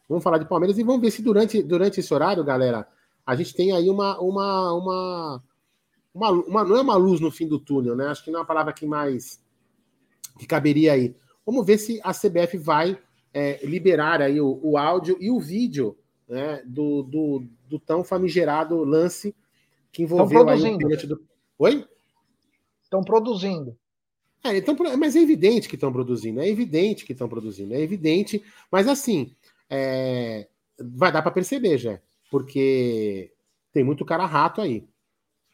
Vamos falar de Palmeiras e vamos ver se durante, durante esse horário, galera, a gente tem aí uma, uma, uma, uma, uma Não é uma luz no fim do túnel, né? Acho que não é uma palavra que mais. que caberia aí. Vamos ver se a CBF vai é, liberar aí o, o áudio e o vídeo né, do, do, do tão famigerado lance que envolveu aí o do. Oi? Estão produzindo. É, então, mas é evidente que estão produzindo, é evidente que estão produzindo, é evidente, mas assim, é, vai dar para perceber já, porque tem muito cara rato aí.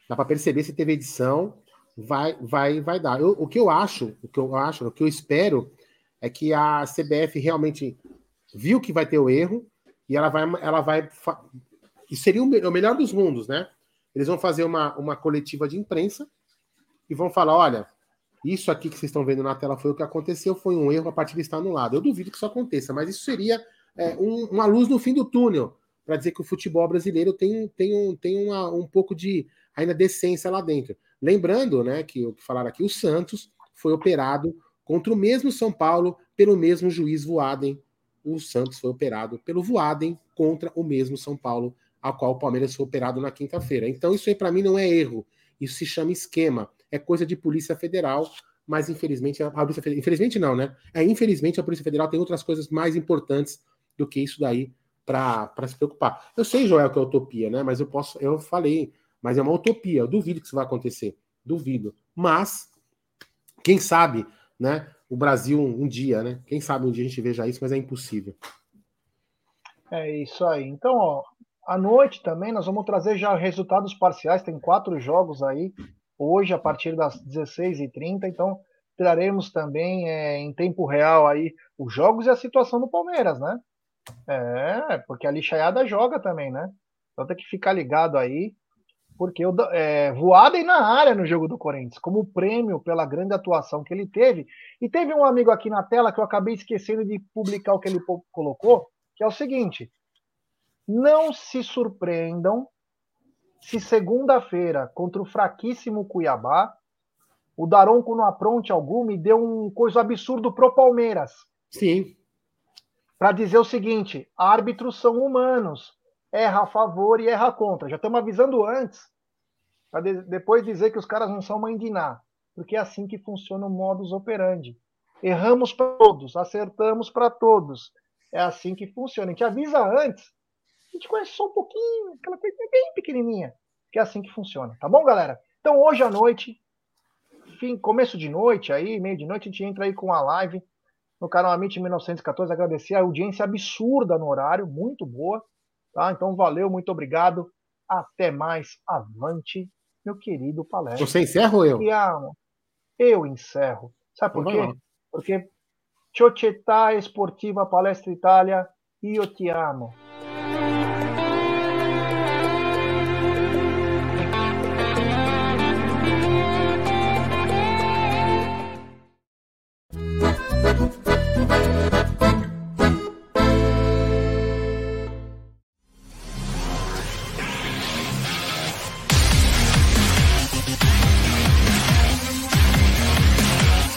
Dá para perceber se teve edição, vai, vai, vai dar. Eu, o que eu acho, o que eu acho, o que eu espero é que a CBF realmente viu que vai ter o erro e ela vai, ela vai, isso seria o melhor dos mundos, né? Eles vão fazer uma, uma coletiva de imprensa e vão falar: olha, isso aqui que vocês estão vendo na tela foi o que aconteceu, foi um erro, a partida está anulada. Eu duvido que isso aconteça, mas isso seria é, um, uma luz no fim do túnel para dizer que o futebol brasileiro tem, tem, um, tem uma, um pouco de ainda decência lá dentro. Lembrando, né, que o que falaram aqui, o Santos foi operado contra o mesmo São Paulo pelo mesmo juiz Voaden. O Santos foi operado pelo Voaden contra o mesmo São Paulo, ao qual o Palmeiras foi operado na quinta-feira. Então isso aí para mim não é erro, isso se chama esquema é coisa de Polícia Federal, mas infelizmente a Polícia Federal, infelizmente não, né? É infelizmente a Polícia Federal tem outras coisas mais importantes do que isso daí para se preocupar. Eu sei, Joel, que é utopia, né? Mas eu posso, eu falei, mas é uma utopia. Eu duvido que isso vai acontecer, duvido. Mas quem sabe né, o Brasil um, um dia, né? Quem sabe um dia a gente veja isso, mas é impossível. É isso aí. Então, ó, à noite também nós vamos trazer já resultados parciais. Tem quatro jogos aí hoje a partir das 16h30. Então, traremos também é, em tempo real aí os jogos e a situação do Palmeiras, né? É, porque a lixaiada joga também, né? Então tem que ficar ligado aí, porque o é, voada na área no jogo do Corinthians, como prêmio pela grande atuação que ele teve. E teve um amigo aqui na tela que eu acabei esquecendo de publicar o que ele colocou, que é o seguinte: não se surpreendam se segunda-feira, contra o fraquíssimo Cuiabá, o Daronco não apronte alguma e deu um coisa absurdo pro Palmeiras. Sim. Para dizer o seguinte: árbitros são humanos, erra a favor e erra contra. Já estamos avisando antes, para de, depois dizer que os caras não são nada, porque é assim que funciona o modus operandi. Erramos para todos, acertamos para todos. É assim que funciona. A gente avisa antes. A gente conhece só um pouquinho, aquela coisa bem pequenininha. Que é assim que funciona. Tá bom, galera? Então, hoje à noite, fim, começo de noite, aí, meio de noite, a gente entra aí com a live no canal Amit 1914. Agradecer a audiência absurda no horário, muito boa. Tá? Então, valeu, muito obrigado. Até mais. Avante, meu querido palestra. Você encerra ou eu? Eu encerro. Sabe por quê? Porque Società Esportiva Palestra Itália, io ti amo.